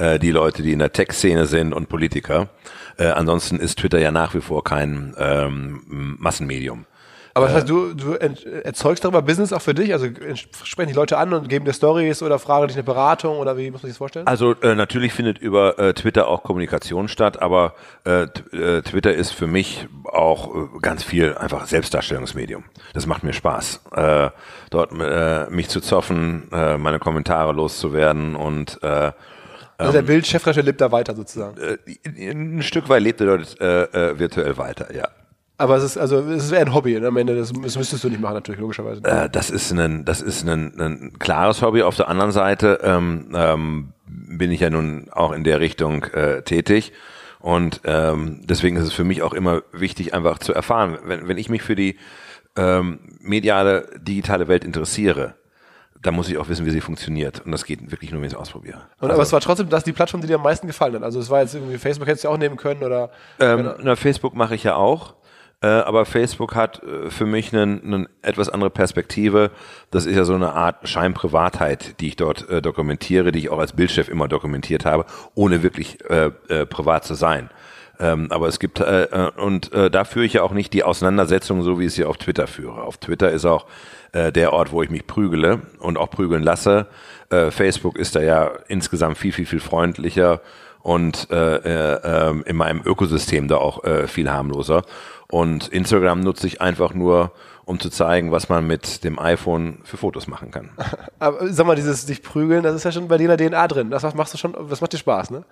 äh, die Leute, die in der Tech-Szene sind und Politiker. Äh, ansonsten ist Twitter ja nach wie vor kein ähm, Massenmedium.
Aber das heißt, du, du erzeugst darüber Business auch für dich? Also sprechen die Leute an und geben dir Stories oder fragen dich eine Beratung oder wie muss man sich das vorstellen?
Also äh, natürlich findet über äh, Twitter auch Kommunikation statt, aber äh, äh Twitter ist für mich auch äh, ganz viel einfach Selbstdarstellungsmedium. Das macht mir Spaß, äh, dort mich zu zoffen, meine Kommentare loszuwerden und
also der ähm, Bildchefredakteur lebt da weiter sozusagen.
Äh, ein Stück weit lebt er dort äh, äh, virtuell weiter, ja.
Aber es ist also es ist eher ein Hobby. Ne? Am Ende das, das müsstest du nicht machen natürlich logischerweise.
Äh, das ist ein das ist ein, ein klares Hobby. Auf der anderen Seite ähm, ähm, bin ich ja nun auch in der Richtung äh, tätig und ähm, deswegen ist es für mich auch immer wichtig, einfach zu erfahren, wenn wenn ich mich für die ähm, mediale digitale Welt interessiere, da muss ich auch wissen, wie sie funktioniert. Und das geht wirklich nur, wenn ich es ausprobiere.
Und, also, aber es war trotzdem das die Plattform, die dir am meisten gefallen hat. Also es war jetzt irgendwie Facebook hättest du auch nehmen können oder.
Ähm, na, Facebook mache ich ja auch. Äh, aber Facebook hat äh, für mich eine etwas andere Perspektive. Das ist ja so eine Art Scheinprivatheit, die ich dort äh, dokumentiere, die ich auch als Bildchef immer dokumentiert habe, ohne wirklich äh, äh, privat zu sein. Ähm, aber es gibt, äh, äh, und äh, da führe ich ja auch nicht die Auseinandersetzung, so wie ich sie auf Twitter führe. Auf Twitter ist auch äh, der Ort, wo ich mich prügele und auch prügeln lasse. Äh, Facebook ist da ja insgesamt viel, viel, viel freundlicher und äh, äh, ähm, in meinem Ökosystem da auch äh, viel harmloser. Und Instagram nutze ich einfach nur, um zu zeigen, was man mit dem iPhone für Fotos machen kann.
Aber sag mal, dieses dich prügeln, das ist ja schon bei dir in der DNA drin. Das machst du schon, das macht dir Spaß, ne?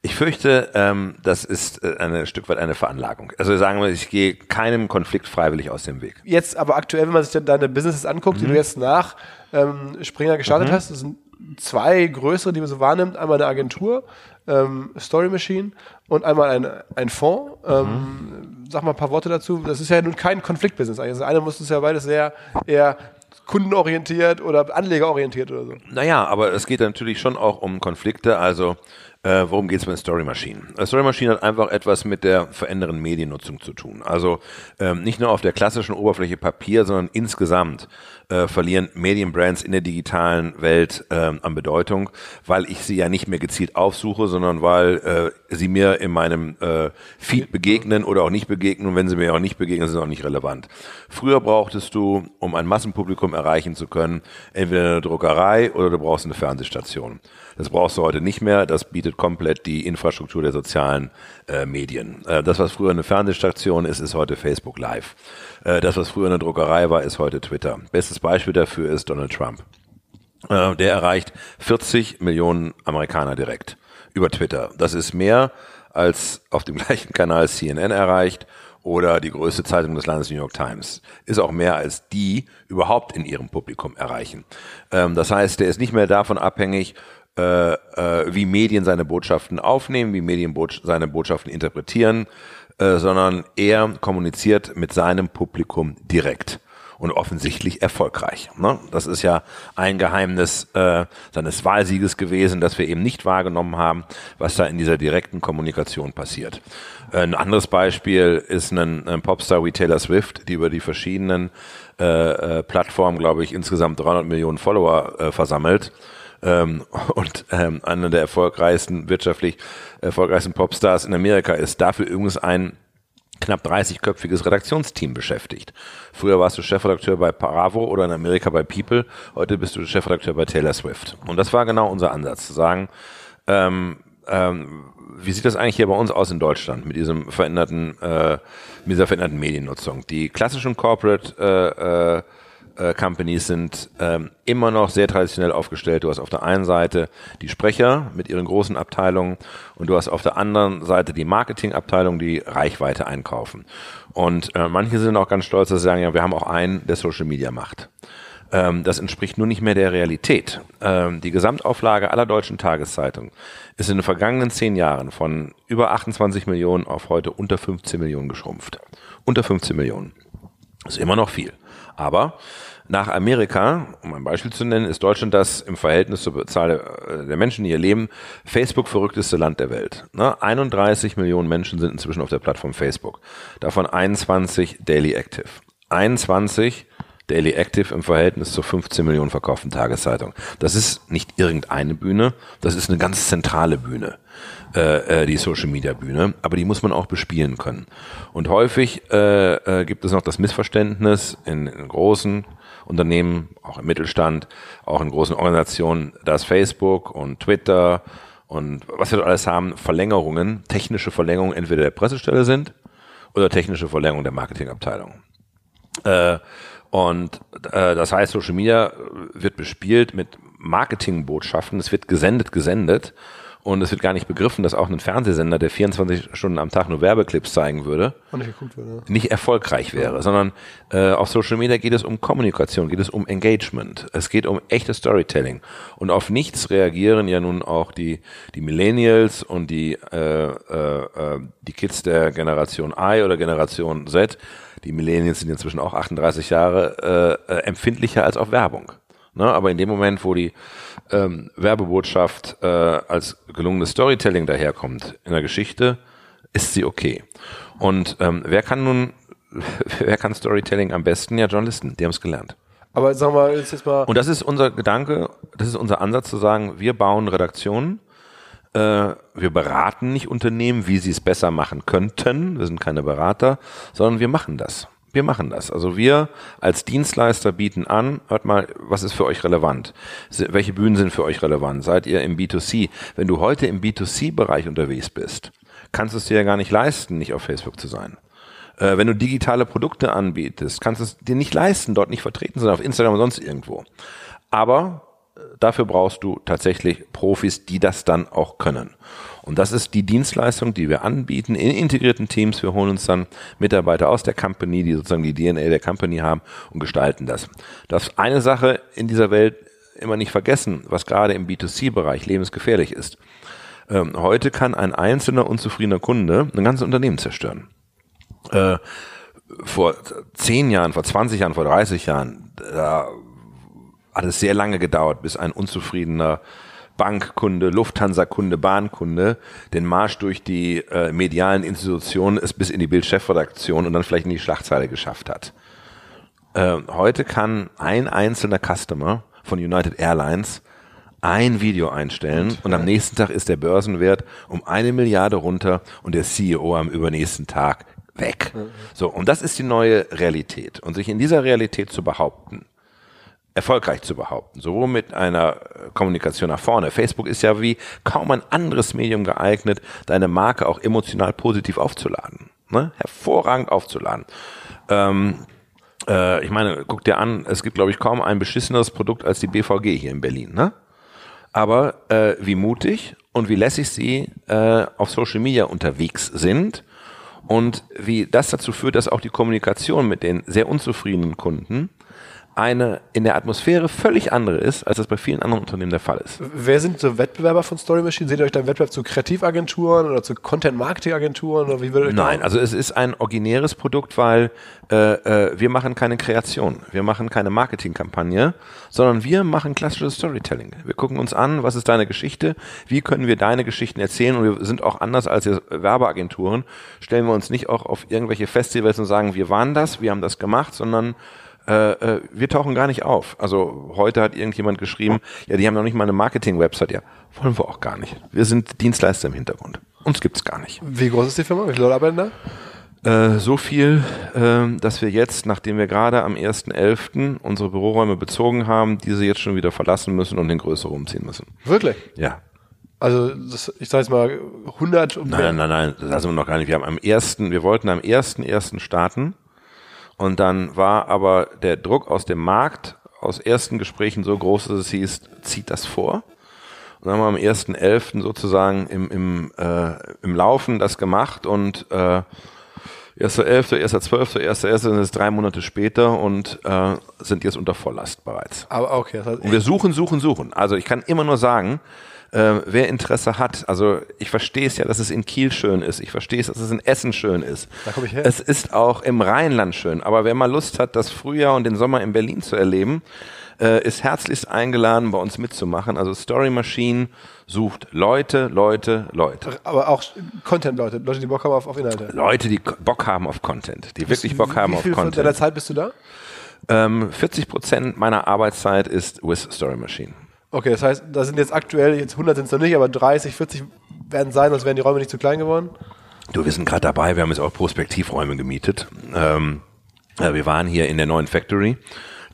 Ich fürchte, ähm, das ist äh, ein Stück weit eine Veranlagung. Also sagen wir, ich gehe keinem Konflikt freiwillig aus dem Weg.
Jetzt aber aktuell, wenn man sich deine Businesses anguckt, mhm. die du jetzt nach ähm, Springer gestartet mhm. hast, das sind zwei größere, die man so wahrnimmt. Einmal eine Agentur, ähm, Story Machine und einmal ein, ein Fonds. Ähm, mhm. Sag mal ein paar Worte dazu. Das ist ja nun kein Konfliktbusiness. Also eine muss es ja beides sehr eher kundenorientiert oder anlegerorientiert oder so.
Naja, aber es geht natürlich schon auch um Konflikte. Also äh, worum geht es bei Story Machine? Story Machine hat einfach etwas mit der verändernden Mediennutzung zu tun. Also ähm, nicht nur auf der klassischen Oberfläche Papier, sondern insgesamt äh, verlieren Medienbrands in der digitalen Welt äh, an Bedeutung, weil ich sie ja nicht mehr gezielt aufsuche, sondern weil äh, sie mir in meinem äh, Feed begegnen oder auch nicht begegnen. Und wenn sie mir auch nicht begegnen, sind sie auch nicht relevant. Früher brauchtest du, um ein Massenpublikum erreichen zu können, entweder eine Druckerei oder du brauchst eine Fernsehstation. Das brauchst du heute nicht mehr. Das bietet komplett die Infrastruktur der sozialen äh, Medien. Äh, das, was früher eine Fernsehstation ist, ist heute Facebook Live. Äh, das, was früher eine Druckerei war, ist heute Twitter. Bestes Beispiel dafür ist Donald Trump. Äh, der erreicht 40 Millionen Amerikaner direkt über Twitter. Das ist mehr als auf dem gleichen Kanal CNN erreicht oder die größte Zeitung des Landes New York Times. Ist auch mehr als die überhaupt in ihrem Publikum erreichen. Ähm, das heißt, der ist nicht mehr davon abhängig, äh, äh, wie Medien seine Botschaften aufnehmen, wie Medien seine Botschaften interpretieren, äh, sondern er kommuniziert mit seinem Publikum direkt und offensichtlich erfolgreich. Ne? Das ist ja ein Geheimnis äh, seines Wahlsieges gewesen, dass wir eben nicht wahrgenommen haben, was da in dieser direkten Kommunikation passiert. Äh, ein anderes Beispiel ist ein, ein Popstar wie Taylor Swift, die über die verschiedenen äh, äh, Plattformen, glaube ich, insgesamt 300 Millionen Follower äh, versammelt. Ähm, und ähm, einer der erfolgreichsten, wirtschaftlich erfolgreichsten Popstars in Amerika ist. Dafür übrigens ein knapp 30-köpfiges Redaktionsteam beschäftigt. Früher warst du Chefredakteur bei Bravo oder in Amerika bei People, heute bist du Chefredakteur bei Taylor Swift. Und das war genau unser Ansatz, zu sagen, ähm, ähm, wie sieht das eigentlich hier bei uns aus in Deutschland mit diesem veränderten, äh, mit dieser veränderten Mediennutzung? Die klassischen Corporate äh, äh, äh, Companies sind ähm, immer noch sehr traditionell aufgestellt. Du hast auf der einen Seite die Sprecher mit ihren großen Abteilungen und du hast auf der anderen Seite die Marketingabteilung, die Reichweite einkaufen. Und äh, manche sind auch ganz stolz, dass sie sagen, ja, wir haben auch einen, der Social Media macht. Ähm, das entspricht nur nicht mehr der Realität. Ähm, die Gesamtauflage aller deutschen Tageszeitungen ist in den vergangenen zehn Jahren von über 28 Millionen auf heute unter 15 Millionen geschrumpft. Unter 15 Millionen. Das ist immer noch viel. Aber nach Amerika, um ein Beispiel zu nennen, ist Deutschland das im Verhältnis zur Zahl der Menschen, die hier leben, Facebook verrückteste Land der Welt. 31 ne? Millionen Menschen sind inzwischen auf der Plattform Facebook. Davon 21 Daily Active. 21 Daily Active im Verhältnis zur 15 Millionen verkauften Tageszeitung. Das ist nicht irgendeine Bühne, das ist eine ganz zentrale Bühne, äh, äh, die Social Media Bühne, aber die muss man auch bespielen können. Und häufig äh, äh, gibt es noch das Missverständnis in, in großen Unternehmen, auch im Mittelstand, auch in großen Organisationen, dass Facebook und Twitter und was wir alles haben, Verlängerungen, technische Verlängerungen entweder der Pressestelle sind oder technische Verlängerung der Marketingabteilung. Äh, und äh, das heißt, Social Media wird bespielt mit Marketingbotschaften, es wird gesendet, gesendet und es wird gar nicht begriffen, dass auch ein Fernsehsender, der 24 Stunden am Tag nur Werbeclips zeigen würde, nicht, würde, nicht erfolgreich wäre, sondern äh, auf Social Media geht es um Kommunikation, geht es um Engagement, es geht um echtes Storytelling und auf nichts reagieren ja nun auch die die Millennials und die äh, äh, äh die Kids der Generation I oder Generation Z. Die Millennials sind inzwischen auch 38 Jahre äh, äh, empfindlicher als auf Werbung. Ne? Aber in dem Moment, wo die ähm, Werbebotschaft äh, als gelungenes Storytelling daherkommt in der Geschichte, ist sie okay. Und ähm, wer kann nun, wer kann Storytelling am besten? Ja, Journalisten, die haben es gelernt.
Aber sagen wir jetzt, jetzt mal.
Und das ist unser Gedanke, das ist unser Ansatz zu sagen, wir bauen Redaktionen, äh, wir beraten nicht Unternehmen, wie sie es besser machen könnten. Wir sind keine Berater, sondern wir machen das. Wir machen das. Also wir als Dienstleister bieten an, hört mal, was ist für euch relevant? Welche Bühnen sind für euch relevant? Seid ihr im B2C? Wenn du heute im B2C-Bereich unterwegs bist, kannst du es dir ja gar nicht leisten, nicht auf Facebook zu sein. Äh, wenn du digitale Produkte anbietest, kannst du es dir nicht leisten, dort nicht vertreten zu sein, auf Instagram oder sonst irgendwo. Aber äh, dafür brauchst du tatsächlich Profis, die das dann auch können. Und das ist die Dienstleistung, die wir anbieten in integrierten Teams. Wir holen uns dann Mitarbeiter aus der Company, die sozusagen die DNA der Company haben und gestalten das. Das eine Sache in dieser Welt immer nicht vergessen, was gerade im B2C-Bereich lebensgefährlich ist. Ähm, heute kann ein einzelner unzufriedener Kunde ein ganzes Unternehmen zerstören. Äh, vor zehn Jahren, vor 20 Jahren, vor 30 Jahren, da hat es sehr lange gedauert, bis ein unzufriedener Bankkunde, Lufthansa-Kunde, Bahnkunde den Marsch durch die äh, medialen Institutionen es bis in die Bildchefredaktion und dann vielleicht in die Schlagzeile geschafft hat. Äh, heute kann ein einzelner Customer von United Airlines ein Video einstellen und, und am nächsten Tag ist der Börsenwert um eine Milliarde runter und der CEO am übernächsten Tag weg. Mhm. So, und das ist die neue Realität. Und sich in dieser Realität zu behaupten, erfolgreich zu behaupten, sowohl mit einer äh, Kommunikation nach vorne. Facebook ist ja wie kaum ein anderes Medium geeignet, deine Marke auch emotional positiv aufzuladen, ne? hervorragend aufzuladen. Ähm, äh, ich meine, guck dir an, es gibt, glaube ich, kaum ein beschisseneres Produkt als die BVG hier in Berlin. Ne? Aber äh, wie mutig und wie lässig sie äh, auf Social Media unterwegs sind und wie das dazu führt, dass auch die Kommunikation mit den sehr unzufriedenen Kunden eine in der Atmosphäre völlig andere ist, als das bei vielen anderen Unternehmen der Fall ist.
Wer sind so Wettbewerber von Story Machine? Seht ihr euch da im Wettbewerb zu Kreativagenturen oder zu Content-Marketing-Agenturen? Oder wie würdet ihr
Nein, also es ist ein originäres Produkt, weil äh, äh, wir machen keine Kreation, wir machen keine Marketingkampagne, sondern wir machen klassisches Storytelling. Wir gucken uns an, was ist deine Geschichte, wie können wir deine Geschichten erzählen und wir sind auch anders als Werbeagenturen, stellen wir uns nicht auch auf irgendwelche Festivals und sagen, wir waren das, wir haben das gemacht, sondern äh, äh, wir tauchen gar nicht auf. Also heute hat irgendjemand geschrieben, ja, die haben noch nicht mal eine Marketing-Website. Ja, wollen wir auch gar nicht. Wir sind Dienstleister im Hintergrund. Uns gibt's gar nicht.
Wie groß ist die Firma? Wie viele Leute arbeiten da?
Äh, so viel, äh, dass wir jetzt, nachdem wir gerade am 1.11. unsere Büroräume bezogen haben, diese jetzt schon wieder verlassen müssen und in größere umziehen müssen.
Wirklich?
Ja.
Also das, ich sage jetzt mal 100
und Nein, nein, nein, nein, das sind wir noch gar nicht. Wir haben am ersten, wir wollten am 1.1. starten und dann war aber der Druck aus dem Markt, aus ersten Gesprächen so groß, dass es hieß, zieht das vor. Und dann haben wir am 1.11. sozusagen im, im, äh, im Laufen das gemacht und äh, 1.11., 1.12., 1.1. sind es drei Monate später und äh, sind jetzt unter Volllast bereits.
Aber okay. Das heißt
und wir suchen, suchen, suchen. Also ich kann immer nur sagen, äh, wer Interesse hat, also ich verstehe es ja, dass es in Kiel schön ist, ich verstehe es, dass es in Essen schön ist.
Da komme ich her.
Es ist auch im Rheinland schön, aber wer mal Lust hat, das Frühjahr und den Sommer in Berlin zu erleben, äh, ist herzlichst eingeladen, bei uns mitzumachen. Also Story Machine sucht Leute, Leute, Leute.
Aber auch Content-Leute, Leute, die Bock haben auf, auf Inhalte.
Leute, die Bock haben auf Content, die wirklich Bock haben
Wie
auf
viel von
Content.
deiner Zeit bist du da?
Ähm, 40 Prozent meiner Arbeitszeit ist with Story Machine.
Okay, das heißt, da sind jetzt aktuell, jetzt 100 sind es noch nicht, aber 30, 40 werden sein, sonst wären die Räume nicht zu klein geworden.
Du, wir sind gerade dabei, wir haben jetzt auch Prospektivräume gemietet. Ähm, äh, wir waren hier in der neuen Factory,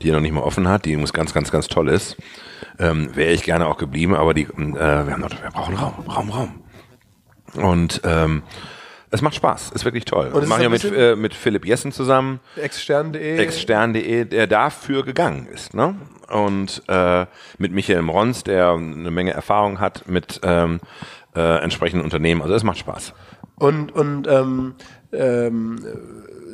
die noch nicht mal offen hat, die muss ganz, ganz, ganz toll ist. Ähm, Wäre ich gerne auch geblieben, aber die, äh, wir, haben noch, wir brauchen Raum, Raum, Raum. Und ähm, es macht Spaß, ist wirklich toll.
Und
ja
ein
mit, äh, mit Philipp Jessen zusammen,
Exstern.de.
extern.de, der dafür gegangen ist. Ne? Und äh, mit Michael Mrons, der eine Menge Erfahrung hat mit ähm, äh, entsprechenden Unternehmen. Also es macht Spaß.
Und, und ähm, ähm,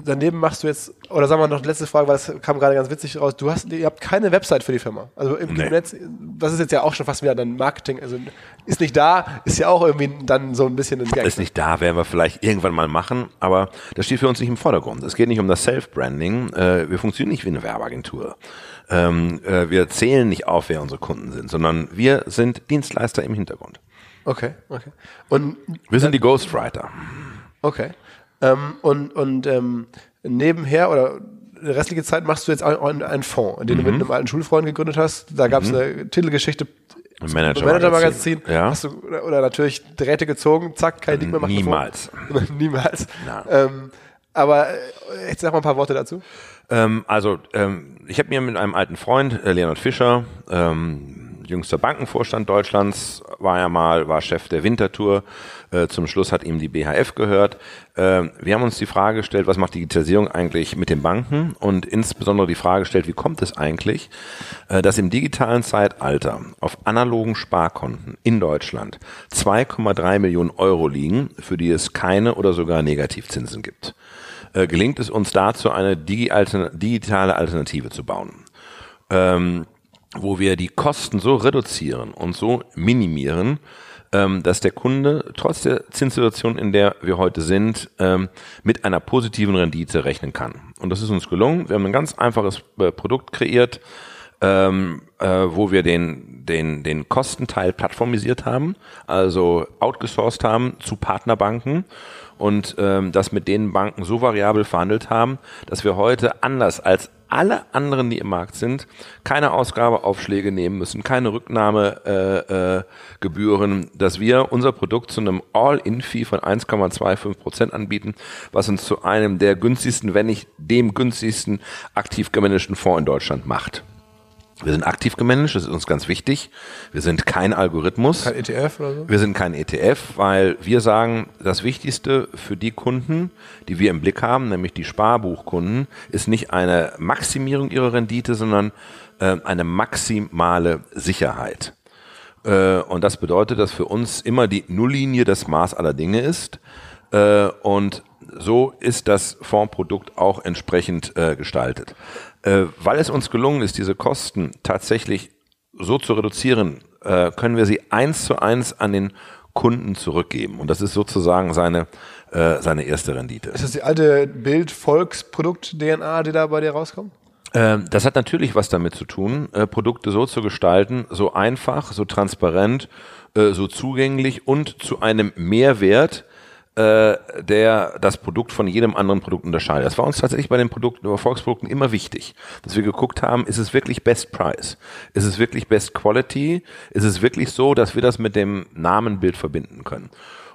daneben machst du jetzt, oder sagen wir noch letzte Frage, weil das kam gerade ganz witzig raus. Du hast, ihr habt keine Website für die Firma. Also im
Nee.
Netz, das ist jetzt ja auch schon fast wieder dann Marketing. Also ist nicht da, ist ja auch irgendwie dann so ein bisschen ein Gag.
Ist nicht da, werden wir vielleicht irgendwann mal machen, aber das steht für uns nicht im Vordergrund. Es geht nicht um das Self-Branding. Äh, wir funktionieren nicht wie eine Werbeagentur. Ähm, äh, wir zählen nicht auf, wer unsere Kunden sind, sondern wir sind Dienstleister im Hintergrund.
Okay, okay. Und
Wir sind die Ghostwriter.
Okay. Ähm, und und ähm, nebenher oder die restliche Zeit machst du jetzt auch einen, einen Fonds, den du mit einem alten Schulfreund gegründet hast. Da gab es eine Titelgeschichte. Manager-Magazin.
Manager-Magazin. Ja.
Hast du, oder, natürlich Drähte gezogen, zack, kein Ding mehr machen.
Niemals.
Niemals. Ähm, aber äh, jetzt sag mal ein paar Worte dazu.
Ähm, also, ähm, ich habe mir mit einem alten Freund, äh, Leonard Fischer, ähm, jüngster Bankenvorstand Deutschlands, war er mal, war Chef der Wintertour. Äh, zum Schluss hat ihm die BHF gehört. Ähm, wir haben uns die Frage gestellt, was macht Digitalisierung eigentlich mit den Banken? Und insbesondere die Frage gestellt, wie kommt es eigentlich, äh, dass im digitalen Zeitalter auf analogen Sparkonten in Deutschland 2,3 Millionen Euro liegen, für die es keine oder sogar Negativzinsen gibt? äh, gelingt es uns dazu, eine digitale Alternative zu bauen, ähm, wo wir die Kosten so reduzieren und so minimieren, ähm, dass der Kunde trotz der Zinssituation, in der wir heute sind, ähm, mit einer positiven Rendite rechnen kann. Und das ist uns gelungen. Wir haben ein ganz einfaches äh, Produkt kreiert, ähm, äh, wo wir den, den, den Kostenteil plattformisiert haben, also outgesourced haben zu Partnerbanken und ähm, das mit den Banken so variabel verhandelt haben, dass wir heute anders als alle anderen, die im Markt sind, keine Ausgabeaufschläge nehmen müssen, keine Rücknahmegebühren, äh, äh, dass wir unser Produkt zu einem All-In-Fee von 1,25 Prozent anbieten, was uns zu einem der günstigsten, wenn nicht dem günstigsten aktiv gemanagten Fonds in Deutschland macht. Wir sind aktiv gemanagt, das ist uns ganz wichtig. Wir sind kein Algorithmus.
Kein ETF oder so?
Wir sind kein ETF, weil wir sagen, das Wichtigste für die Kunden, die wir im Blick haben, nämlich die Sparbuchkunden, ist nicht eine Maximierung ihrer Rendite, sondern äh, eine maximale Sicherheit. Äh, und das bedeutet, dass für uns immer die Nulllinie das Maß aller Dinge ist. Äh, und so ist das Fondsprodukt auch entsprechend äh, gestaltet. Äh, weil es uns gelungen ist, diese Kosten tatsächlich so zu reduzieren, äh, können wir sie eins zu eins an den Kunden zurückgeben. Und das ist sozusagen seine, äh, seine erste Rendite.
Ist das die alte Bild-Volksprodukt-DNA, die da bei dir rauskommt?
Ähm, das hat natürlich was damit zu tun, äh, Produkte so zu gestalten, so einfach, so transparent, äh, so zugänglich und zu einem Mehrwert, äh, der das Produkt von jedem anderen Produkt unterscheidet. Das war uns tatsächlich bei den Produkten, Erfolgsprodukten immer wichtig, dass wir geguckt haben, ist es wirklich Best Price? Ist es wirklich Best Quality? Ist es wirklich so, dass wir das mit dem Namenbild verbinden können?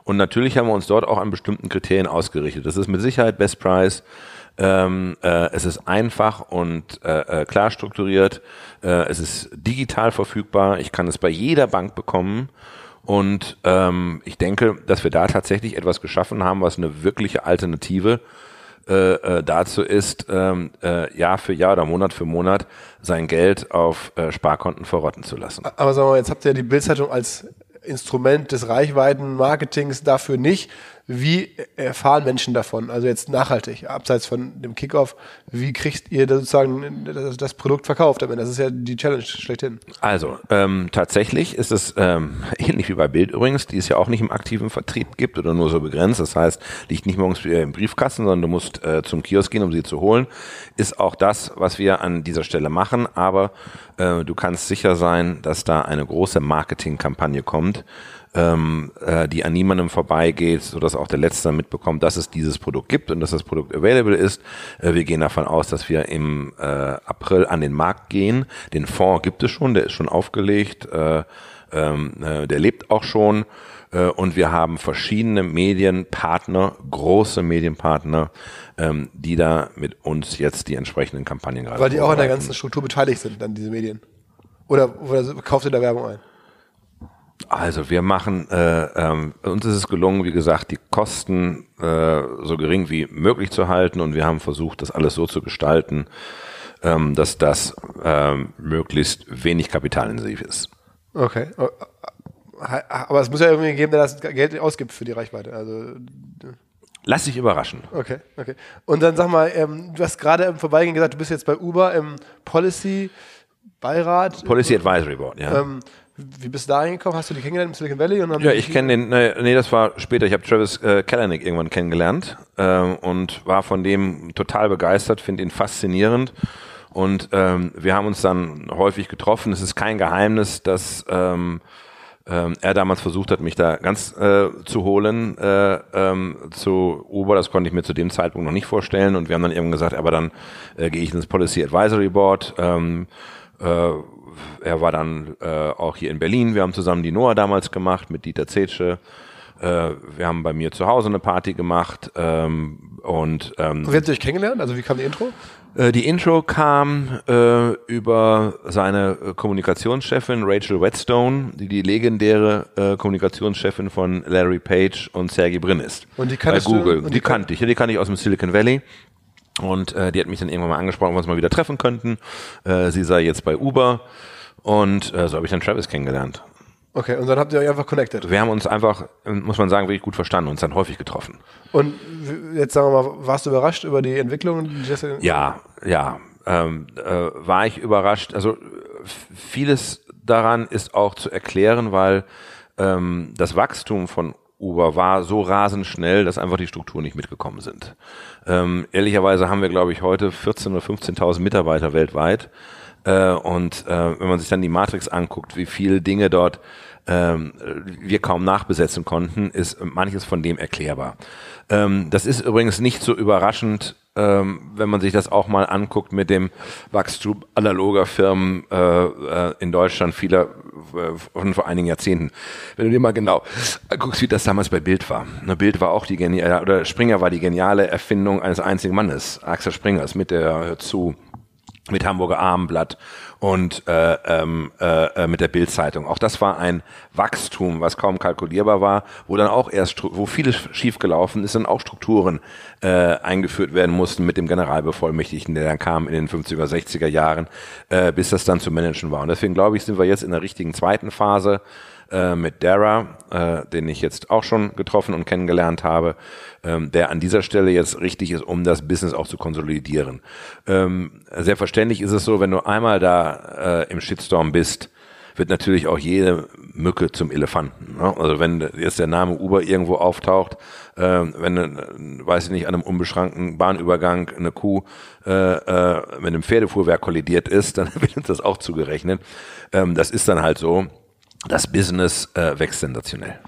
Und natürlich haben wir uns dort auch an bestimmten Kriterien ausgerichtet. Das ist mit Sicherheit Best Price. Ähm, äh, es ist einfach und äh, äh, klar strukturiert. Äh, es ist digital verfügbar. Ich kann es bei jeder Bank bekommen. Und ähm, ich denke, dass wir da tatsächlich etwas geschaffen haben, was eine wirkliche Alternative äh, äh, dazu ist, ähm, äh, Jahr für Jahr oder Monat für Monat sein Geld auf äh, Sparkonten verrotten zu lassen.
Aber sagen wir mal, jetzt habt ihr die Bildzeitung als Instrument des Reichweitenmarketings dafür nicht. Wie erfahren Menschen davon? Also jetzt nachhaltig, abseits von dem Kickoff, wie kriegt ihr sozusagen das, das Produkt verkauft? Das ist ja die Challenge schlechthin.
Also ähm, tatsächlich ist es ähm, ähnlich wie bei Bild übrigens, die es ja auch nicht im aktiven Vertrieb gibt oder nur so begrenzt. Das heißt, liegt nicht morgens im Briefkasten, sondern du musst äh, zum Kiosk gehen, um sie zu holen. Ist auch das, was wir an dieser Stelle machen. Aber äh, du kannst sicher sein, dass da eine große Marketingkampagne kommt ähm, äh, die an niemandem vorbeigeht, sodass auch der Letzte mitbekommt, dass es dieses Produkt gibt und dass das Produkt available ist. Äh, wir gehen davon aus, dass wir im äh, April an den Markt gehen. Den Fonds gibt es schon, der ist schon aufgelegt, äh, ähm, äh, der lebt auch schon. Äh, und wir haben verschiedene Medienpartner, große Medienpartner, ähm, die da mit uns jetzt die entsprechenden Kampagnen gerade
Weil die auch an der ganzen Struktur beteiligt sind, dann diese Medien. Oder, oder kauft ihr da Werbung ein?
Also wir machen, äh, ähm, uns ist es gelungen, wie gesagt, die Kosten äh, so gering wie möglich zu halten und wir haben versucht, das alles so zu gestalten, ähm, dass das ähm, möglichst wenig kapitalintensiv ist.
Okay. Oh, aber es muss ja irgendwie geben, der das Geld ausgibt für die Reichweite. Also
Lass dich überraschen.
Okay, okay. Und dann sag mal, ähm, du hast gerade im Vorbeigehen gesagt, du bist jetzt bei Uber im Policy Beirat.
Policy Advisory Board, ja. Ähm,
wie bist du da hingekommen? Hast du die kennengelernt im Silicon Valley?
ja, ich kenne den, nee, nee, das war später. Ich habe Travis äh, Kalanick irgendwann kennengelernt äh, und war von dem total begeistert, finde ihn faszinierend. Und ähm, wir haben uns dann häufig getroffen. Es ist kein Geheimnis, dass ähm, ähm, er damals versucht hat, mich da ganz äh, zu holen äh, ähm, zu Uber. Das konnte ich mir zu dem Zeitpunkt noch nicht vorstellen. Und wir haben dann irgendwann gesagt, aber dann äh, gehe ich ins Policy Advisory Board. Ähm, äh, er war dann äh, auch hier in Berlin. Wir haben zusammen die Noah damals gemacht mit Dieter Zetsche. Äh, wir haben bei mir zu Hause eine Party gemacht. Ähm, und, ähm,
Wie habt ihr euch kennengelernt? Also wie kam die Intro?
Äh, die Intro kam äh, über seine äh, Kommunikationschefin Rachel Whetstone, die die legendäre äh, Kommunikationschefin von Larry Page und Sergey Brin ist.
Und die kannte
Google. Die, die kannte ich. Ja, die kannte ich aus dem Silicon Valley. Und äh, die hat mich dann irgendwann mal angesprochen, ob wir uns mal wieder treffen könnten. Äh, sie sei jetzt bei Uber. Und äh, so habe ich dann Travis kennengelernt.
Okay, und dann habt ihr euch einfach connected.
Wir haben uns einfach, muss man sagen, wirklich gut verstanden, uns dann häufig getroffen.
Und jetzt sagen wir mal, warst du überrascht über die Entwicklung?
Ja, ja, ähm, äh, war ich überrascht. Also vieles daran ist auch zu erklären, weil ähm, das Wachstum von Uber war so rasend schnell, dass einfach die Strukturen nicht mitgekommen sind. Ähm, ehrlicherweise haben wir, glaube ich, heute 14.000 oder 15.000 Mitarbeiter weltweit. Äh, und äh, wenn man sich dann die Matrix anguckt, wie viele Dinge dort ähm, wir kaum nachbesetzen konnten, ist manches von dem erklärbar. Ähm, das ist übrigens nicht so überraschend, ähm, wenn man sich das auch mal anguckt mit dem Wachstum analoger Firmen äh, äh, in Deutschland vieler äh, von vor einigen Jahrzehnten. Wenn du dir mal genau guckst, wie das damals bei Bild war. Ne, Bild war auch die geniale, oder Springer war die geniale Erfindung eines einzigen Mannes, Axel Springers, mit der zu mit Hamburger Abendblatt und äh, ähm, äh, mit der Bildzeitung. Auch das war ein Wachstum, was kaum kalkulierbar war, wo dann auch erst, wo vieles schiefgelaufen ist, dann auch Strukturen äh, eingeführt werden mussten mit dem Generalbevollmächtigten, der dann kam in den 50er, 60er Jahren, äh, bis das dann zu managen war. Und deswegen glaube ich, sind wir jetzt in der richtigen zweiten Phase äh, mit Dara, äh, den ich jetzt auch schon getroffen und kennengelernt habe, ähm, der an dieser Stelle jetzt richtig ist, um das Business auch zu konsolidieren. Ähm, selbstverständlich ist es so, wenn du einmal da äh, im Shitstorm bist, wird natürlich auch jede Mücke zum Elefanten. Ne? Also wenn jetzt der Name Uber irgendwo auftaucht, äh, wenn, weiß ich nicht, an einem unbeschrankten Bahnübergang eine Kuh äh, äh, mit einem Pferdefuhrwerk kollidiert ist, dann wird uns das auch zugerechnet. Ähm, das ist dann halt so das Business äh, wächst sensationell.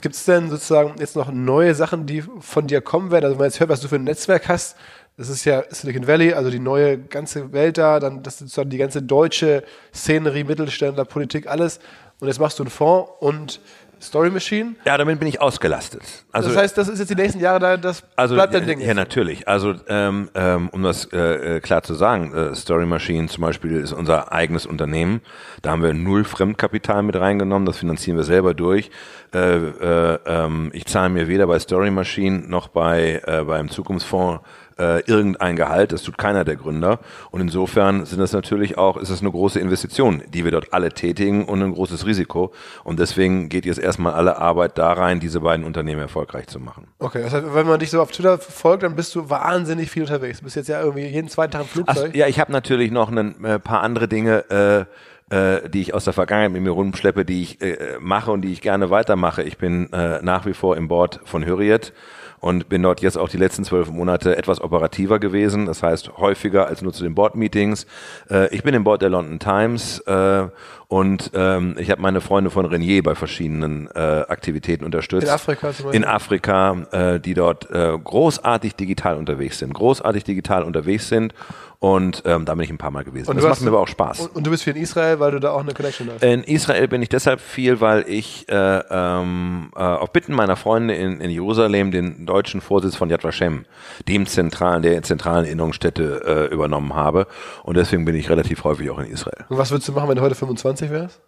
Gibt es denn sozusagen jetzt noch neue Sachen, die von dir kommen werden? Also wenn man jetzt hört, was du für ein Netzwerk hast, das ist ja Silicon Valley, also die neue ganze Welt da, dann das ist sozusagen die ganze deutsche Szenerie, Mittelständler, Politik, alles. Und jetzt machst du einen Fonds und Story Machine.
Ja, damit bin ich ausgelastet.
Also, das heißt, das ist jetzt die nächsten Jahre da, das
also,
bleibt
dein
Ding.
Ja, natürlich. Also, ähm, ähm, um das äh, äh, klar zu sagen, äh, Story Machine zum Beispiel ist unser eigenes Unternehmen. Da haben wir null Fremdkapital mit reingenommen, das finanzieren wir selber durch. Äh, äh, ähm, ich zahle mir weder bei Story Machine noch bei äh, beim Zukunftsfonds äh, irgendein Gehalt. Das tut keiner der Gründer. Und insofern sind das natürlich auch, ist es eine große Investition, die wir dort alle tätigen und ein großes Risiko. Und deswegen geht jetzt erstmal alle Arbeit da rein, diese beiden Unternehmen erfolgreich zu machen.
Okay, das heißt, wenn man dich so auf Twitter verfolgt, dann bist du wahnsinnig viel unterwegs. Du bist jetzt ja irgendwie jeden zweiten Tag im Flugzeug.
Ach, ja, ich habe natürlich noch ein äh, paar andere Dinge. Äh, äh, die ich aus der Vergangenheit mit mir rumschleppe, die ich äh, mache und die ich gerne weitermache. Ich bin äh, nach wie vor im Board von Hürriyet und bin dort jetzt auch die letzten zwölf Monate etwas operativer gewesen, das heißt häufiger als nur zu den Board-Meetings. Äh, ich bin im Board der London Times äh, und ähm, ich habe meine Freunde von Renier bei verschiedenen äh, Aktivitäten unterstützt.
In Afrika
zum Beispiel? In Afrika, äh, die dort äh, großartig digital unterwegs sind, großartig digital unterwegs sind und ähm, da bin ich ein paar Mal gewesen.
Und das macht mir aber auch Spaß. Und, und, du bist viel in Israel, weil du da auch eine Connection hast?
In Israel bin ich deshalb viel, weil ich äh, ähm, äh, auf Bitten meiner Freunde in, in Jerusalem den deutschen Vorsitz von Yad Vashem, dem zentralen, der zentralen Erinnerungsstätte äh, übernommen habe. Und deswegen bin ich relativ häufig auch in Israel.
Und was würdest du machen, wenn du heute 25 wärst?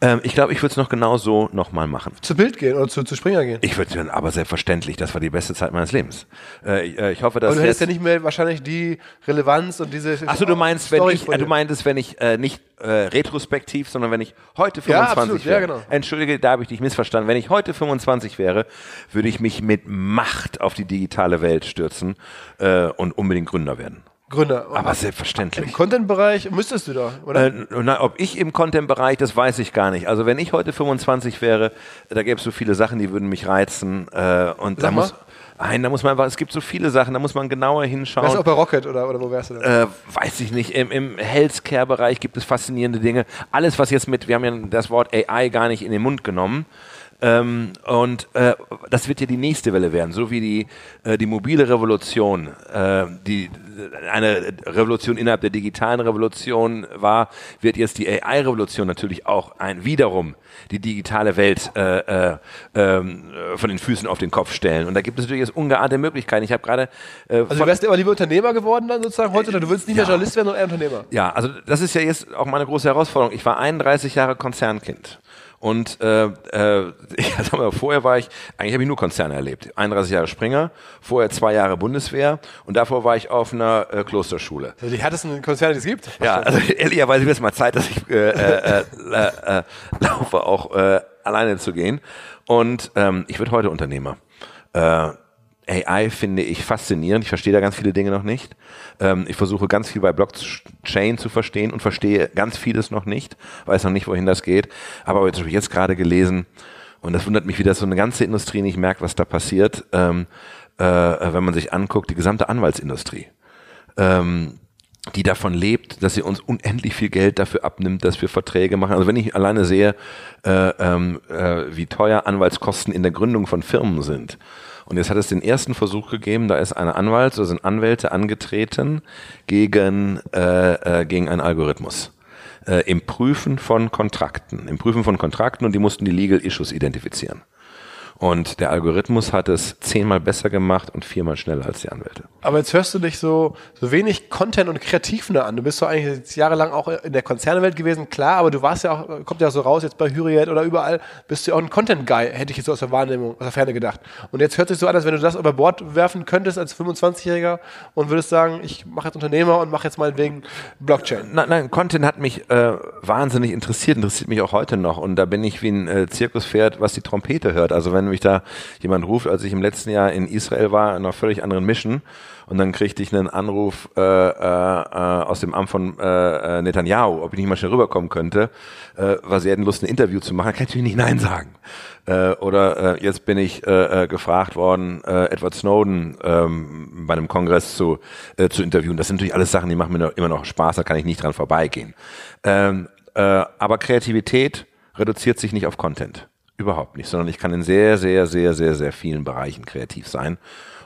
Ähm, ich glaube, ich würde es noch genau so nochmal machen.
Zu Bild gehen oder zu, zu Springer gehen?
Ich würde aber selbstverständlich, das war die beste Zeit meines Lebens. Äh, ich, äh, ich hoffe, dass.
Aber du hättest ja nicht mehr wahrscheinlich die Relevanz und diese.
Achso, du meinst, wenn ich, äh, du meintest, wenn ich äh, nicht äh, retrospektiv, sondern wenn ich heute 25 ja, absolut, wäre. Ja, genau. Entschuldige, da habe ich dich missverstanden. Wenn ich heute 25 wäre, würde ich mich mit Macht auf die digitale Welt stürzen und unbedingt Gründer werden.
Gründer.
Aber selbstverständlich.
Im Content-Bereich müsstest du da, oder? Äh,
na, ob ich im Content-Bereich, das weiß ich gar nicht. Also wenn ich heute 25 wäre, da gäbe es so viele Sachen, die würden mich reizen. Äh, und da muss, nein, da muss man, es gibt so viele Sachen, da muss man genauer hinschauen. Wärst
du auch bei Rocket oder, oder wo wärst du
da? Äh, weiß ich nicht. Im, im Healthcare-Bereich gibt es faszinierende Dinge. Alles, was jetzt mit, wir haben ja das Wort AI gar nicht in den Mund genommen. Ähm, und äh, das wird ja die nächste Welle werden, so wie die, äh, die mobile Revolution, äh, die eine Revolution innerhalb der digitalen Revolution war, wird jetzt die AI-Revolution natürlich auch ein wiederum die digitale Welt äh, äh, ähm, von den Füßen auf den Kopf stellen. Und da gibt es natürlich jetzt ungeahnte Möglichkeiten. Ich habe gerade.
Äh, also du wärst immer lieber Unternehmer geworden dann sozusagen heute oder du willst nicht mehr Journalist werden, sondern eher Unternehmer?
Ja, also das ist ja jetzt auch meine große Herausforderung. Ich war 31 Jahre Konzernkind. Und äh, äh, ich, sag mal, vorher war ich, eigentlich habe ich nur Konzerne erlebt. 31 Jahre Springer, vorher zwei Jahre Bundeswehr und davor war ich auf einer äh, Klosterschule.
Also die härtesten Konzerne, die es gibt?
Ja, also ehrlicherweise wird es mal Zeit, dass ich äh, äh, äh, äh, laufe, auch äh, alleine zu gehen. Und ähm, ich würde heute Unternehmer. Äh, AI finde ich faszinierend. Ich verstehe da ganz viele Dinge noch nicht. Ähm, ich versuche ganz viel bei Blockchain zu verstehen und verstehe ganz vieles noch nicht. Weiß noch nicht, wohin das geht. Aber jetzt habe ich jetzt gerade gelesen und das wundert mich, wie das so eine ganze Industrie nicht merkt, was da passiert, ähm, äh, wenn man sich anguckt, die gesamte Anwaltsindustrie. Ähm, die davon lebt, dass sie uns unendlich viel Geld dafür abnimmt, dass wir Verträge machen. Also wenn ich alleine sehe, äh, ähm, äh, wie teuer Anwaltskosten in der Gründung von Firmen sind und jetzt hat es den ersten Versuch gegeben, da ist eine Anwalt, so sind Anwälte angetreten gegen, äh, äh, gegen einen Algorithmus. Äh, Im Prüfen von Kontrakten. Im Prüfen von Kontrakten und die mussten die Legal Issues identifizieren. Und der Algorithmus hat es zehnmal besser gemacht und viermal schneller als die Anwälte.
Aber jetzt hörst du dich so, so wenig Content und kreativ nur an. Du bist so eigentlich jetzt jahrelang auch in der Konzernewelt gewesen, klar, aber du warst ja auch, kommt ja so raus, jetzt bei Hürriyet oder überall, bist du ja auch ein Content-Guy, hätte ich jetzt so aus der Wahrnehmung, aus der Ferne gedacht. Und jetzt hört sich so an, als wenn du das über Bord werfen könntest als 25-Jähriger und würdest sagen, ich mache jetzt Unternehmer und mache jetzt mal wegen Blockchain.
Nein, nein, Content hat mich äh, wahnsinnig interessiert, interessiert mich auch heute noch. Und da bin ich wie ein äh, Zirkuspferd, was die Trompete hört. Also wenn mich da jemand ruft, als ich im letzten Jahr in Israel war, in einer völlig anderen Mission, und dann kriegte ich einen Anruf äh, äh, aus dem Amt von äh, äh, Netanyahu, ob ich nicht mal schnell rüberkommen könnte, äh, weil sie hätten Lust, ein Interview zu machen, dann kann ich natürlich nicht Nein sagen. Äh, oder äh, jetzt bin ich äh, äh, gefragt worden, äh, Edward Snowden ähm, bei einem Kongress zu, äh, zu interviewen. Das sind natürlich alles Sachen, die machen mir immer noch Spaß, da kann ich nicht dran vorbeigehen. Ähm, äh, aber Kreativität reduziert sich nicht auf Content. Überhaupt nicht, sondern ich kann in sehr, sehr, sehr, sehr, sehr vielen Bereichen kreativ sein.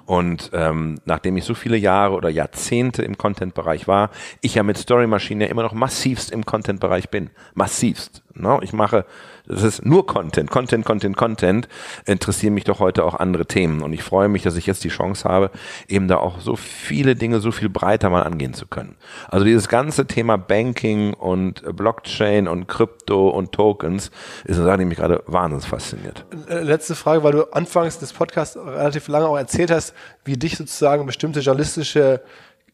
Und ähm, nachdem ich so viele Jahre oder Jahrzehnte im Content-Bereich war, ich ja mit Story Machine ja immer noch massivst im Content-Bereich bin. Massivst. No? Ich mache das ist nur Content, Content, Content, Content, interessieren mich doch heute auch andere Themen. Und ich freue mich, dass ich jetzt die Chance habe, eben da auch so viele Dinge so viel breiter mal angehen zu können. Also dieses ganze Thema Banking und Blockchain und Krypto und Tokens ist eine Sache, die mich gerade wahnsinnig fasziniert.
Äh, letzte Frage, weil du anfangs des Podcasts relativ lange auch erzählt hast, wie dich sozusagen bestimmte journalistische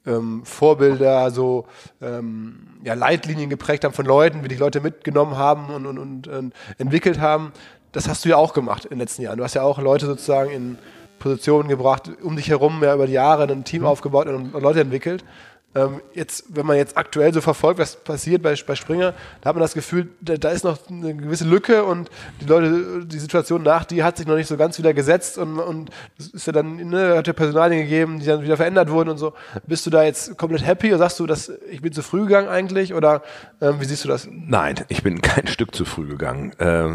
ähm, Vorbilder, so ähm, ja, Leitlinien geprägt haben von Leuten, wie die Leute mitgenommen haben und, und, und, und entwickelt haben. Das hast du ja auch gemacht in den letzten Jahren. Du hast ja auch Leute sozusagen in Positionen gebracht, um dich herum ja über die Jahre ein Team mhm. aufgebaut und, und Leute entwickelt. Ähm, jetzt, wenn man jetzt aktuell so verfolgt, was passiert bei, bei Springer, da hat man das Gefühl, da, da, ist noch eine gewisse Lücke und die Leute, die Situation nach, die hat sich noch nicht so ganz wieder gesetzt und, und es ist ja dann, ne, hat ja Personalien gegeben, die dann wieder verändert wurden und so. Bist du da jetzt komplett happy oder sagst du, dass ich bin zu früh gegangen eigentlich oder ähm, wie siehst du das?
Nein, ich bin kein Stück zu früh gegangen, äh,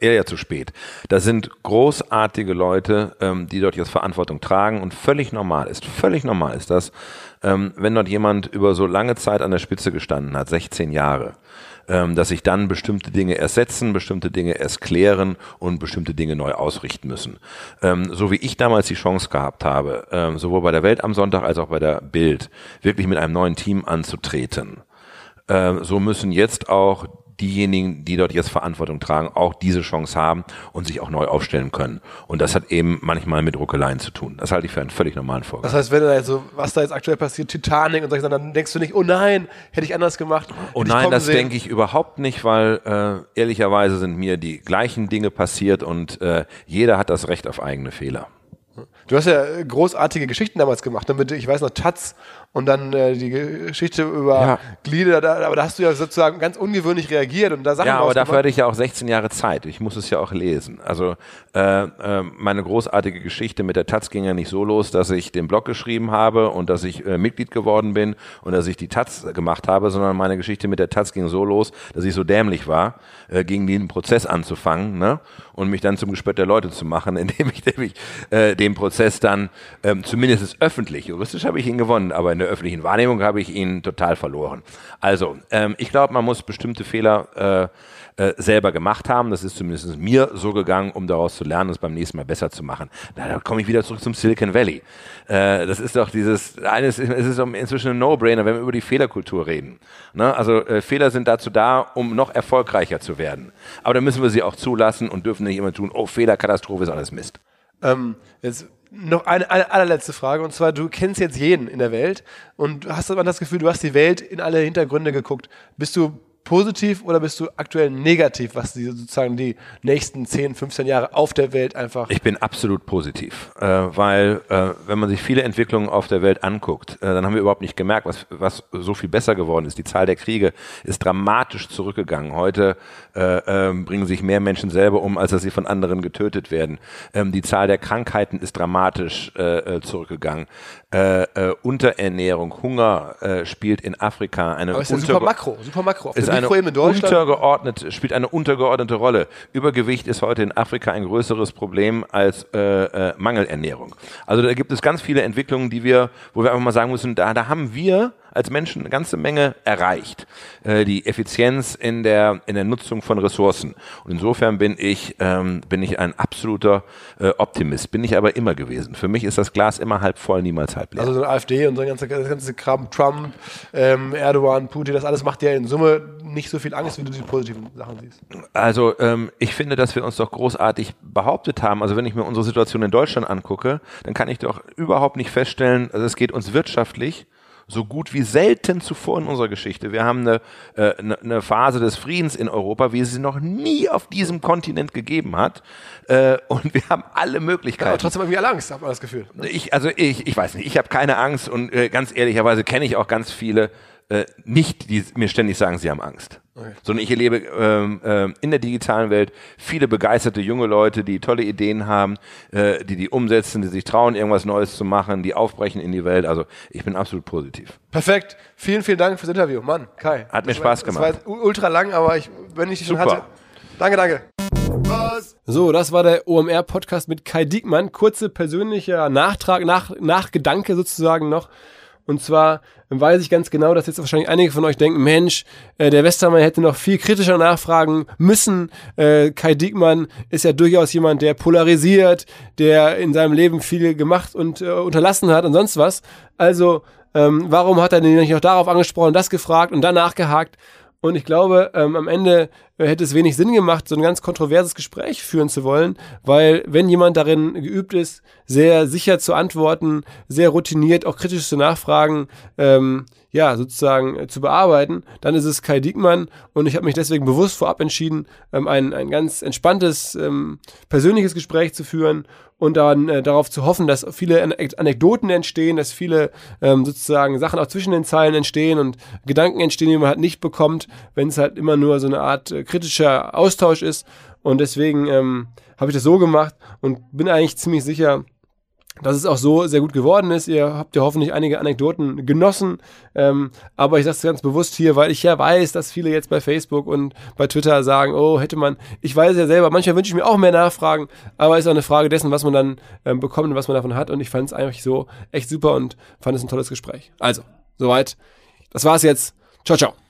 eher ja zu spät. Da sind großartige Leute, ähm, die dort jetzt Verantwortung tragen und völlig normal ist, völlig normal ist das, ähm, wenn dort jemand über so lange Zeit an der Spitze gestanden hat, 16 Jahre, ähm, dass sich dann bestimmte Dinge ersetzen, bestimmte Dinge erst klären und bestimmte Dinge neu ausrichten müssen. Ähm, so wie ich damals die Chance gehabt habe, ähm, sowohl bei der Welt am Sonntag als auch bei der Bild, wirklich mit einem neuen Team anzutreten, ähm, so müssen jetzt auch diejenigen, die dort jetzt Verantwortung tragen, auch diese Chance haben und sich auch neu aufstellen können. Und das hat eben manchmal mit Ruckeleien zu tun. Das halte ich für einen völlig normalen Vorgang.
Das heißt, wenn da jetzt so, was da jetzt aktuell passiert, Titanic und solche dann denkst du nicht, oh nein, hätte ich anders gemacht.
Oh nein, das denke ich überhaupt nicht, weil äh, ehrlicherweise sind mir die gleichen Dinge passiert und äh, jeder hat das Recht auf eigene Fehler.
Du hast ja großartige Geschichten damals gemacht, damit ich weiß noch Taz und dann äh, die Geschichte über ja. Glieder, da, aber da hast du ja sozusagen ganz ungewöhnlich reagiert und da Sachen
Ja, aber dafür hatte ich ja auch 16 Jahre Zeit. Ich muss es ja auch lesen. Also äh, äh, meine großartige Geschichte mit der Taz ging ja nicht so los, dass ich den Blog geschrieben habe und dass ich äh, Mitglied geworden bin und dass ich die Taz gemacht habe, sondern meine Geschichte mit der Taz ging so los, dass ich so dämlich war, äh, gegen den Prozess anzufangen ne? und mich dann zum Gespött der Leute zu machen, indem ich, indem ich äh, den Prozess dann ähm, zumindest öffentlich, juristisch habe ich ihn gewonnen, aber in der öffentlichen Wahrnehmung habe ich ihn total verloren. Also, ähm, ich glaube, man muss bestimmte Fehler äh, äh, selber gemacht haben. Das ist zumindest mir so gegangen, um daraus zu lernen, es beim nächsten Mal besser zu machen. Da, da komme ich wieder zurück zum Silicon Valley. Äh, das ist doch dieses, eines, es ist inzwischen ein No-Brainer, wenn wir über die Fehlerkultur reden. Ne? Also äh, Fehler sind dazu da, um noch erfolgreicher zu werden. Aber da müssen wir sie auch zulassen und dürfen nicht immer tun, oh, Fehlerkatastrophe ist alles Mist.
Ähm, jetzt noch eine, eine allerletzte Frage und zwar, du kennst jetzt jeden in der Welt und hast aber das Gefühl, du hast die Welt in alle Hintergründe geguckt. Bist du positiv oder bist du aktuell negativ, was die sozusagen die nächsten 10, 15 Jahre auf der Welt einfach?
Ich bin absolut positiv, äh, weil äh, wenn man sich viele Entwicklungen auf der Welt anguckt, äh, dann haben wir überhaupt nicht gemerkt, was, was so viel besser geworden ist. Die Zahl der Kriege ist dramatisch zurückgegangen. Heute äh, ähm, bringen sich mehr Menschen selber um, als dass sie von anderen getötet werden. Ähm, die Zahl der Krankheiten ist dramatisch äh, äh. Unterernährung, Hunger spielt in Afrika eine
Aber ist ja super Makro, super Makro.
Auf ist eine untergeordnete, spielt eine untergeordnete Rolle. Übergewicht ist heute in Afrika ein größeres Problem als äh, äh, Mangelernährung. Also da gibt es ganz viele Entwicklungen, die wir, wo wir einfach mal sagen müssen, da, da haben wir als Menschen eine ganze Menge erreicht. Äh, die Effizienz in der, in der Nutzung von Ressourcen. Und insofern bin ich, ähm, bin ich ein absoluter äh, Optimist. Bin ich aber immer gewesen. Für mich ist das Glas immer halb voll, niemals halb leer.
Also so eine AfD und so ein ganzer, das ganze Kram, Trump, ähm, Erdogan, Putin, das alles macht dir in Summe nicht so viel Angst, wie du die positiven Sachen siehst.
Also ähm, ich finde, dass wir uns doch großartig behauptet haben. Also wenn ich mir unsere Situation in Deutschland angucke, dann kann ich doch überhaupt nicht feststellen, also es geht uns wirtschaftlich so gut wie selten zuvor in unserer Geschichte. Wir haben eine, äh, eine, eine Phase des Friedens in Europa, wie es sie noch nie auf diesem Kontinent gegeben hat. Äh, und wir haben alle Möglichkeiten. Aber
trotzdem irgendwie alle Angst, hat man das Gefühl.
Ne? Ich, also ich, ich weiß nicht, ich habe keine Angst und äh, ganz ehrlicherweise kenne ich auch ganz viele, äh, nicht, die mir ständig sagen, sie haben Angst. Okay. Sondern ich erlebe ähm, äh, in der digitalen Welt viele begeisterte junge Leute, die tolle Ideen haben, äh, die die umsetzen, die sich trauen, irgendwas Neues zu machen, die aufbrechen in die Welt. Also ich bin absolut positiv.
Perfekt. Vielen, vielen Dank fürs Interview. Mann, Kai.
Hat mir Spaß
war,
gemacht.
Das war ultra lang, aber ich, wenn ich dich schon hatte. Danke, danke. So, das war der OMR-Podcast mit Kai Diekmann. Kurze persönlicher Nachtrag, nach, Nachgedanke sozusagen noch. Und zwar weiß ich ganz genau, dass jetzt wahrscheinlich einige von euch denken, Mensch, äh, der Westermann hätte noch viel kritischer nachfragen müssen. Äh, Kai Diekmann ist ja durchaus jemand, der polarisiert, der in seinem Leben viel gemacht und äh, unterlassen hat und sonst was. Also, ähm, warum hat er den nicht auch darauf angesprochen, das gefragt und danach gehakt? Und ich glaube, ähm, am Ende hätte es wenig Sinn gemacht, so ein ganz kontroverses Gespräch führen zu wollen, weil wenn jemand darin geübt ist, sehr sicher zu antworten, sehr routiniert, auch kritisch zu nachfragen, ähm, ja, sozusagen äh, zu bearbeiten, dann ist es Kai Diekmann. Und ich habe mich deswegen bewusst vorab entschieden, ähm, ein, ein ganz entspanntes, ähm, persönliches Gespräch zu führen und dann äh, darauf zu hoffen, dass viele Anekdoten entstehen, dass viele ähm, sozusagen Sachen auch zwischen den Zeilen entstehen und Gedanken entstehen, die man halt nicht bekommt, wenn es halt immer nur so eine Art äh, kritischer Austausch ist. Und deswegen ähm, habe ich das so gemacht und bin eigentlich ziemlich sicher, dass es auch so sehr gut geworden ist. Ihr habt ja hoffentlich einige Anekdoten genossen. Ähm, aber ich sage es ganz bewusst hier, weil ich ja weiß, dass viele jetzt bei Facebook und bei Twitter sagen, oh, hätte man, ich weiß ja selber, manchmal wünsche ich mir auch mehr Nachfragen, aber es ist auch eine Frage dessen, was man dann ähm, bekommt und was man davon hat. Und ich fand es eigentlich so echt super und fand es ein tolles Gespräch. Also, soweit. Das war's jetzt. Ciao, ciao.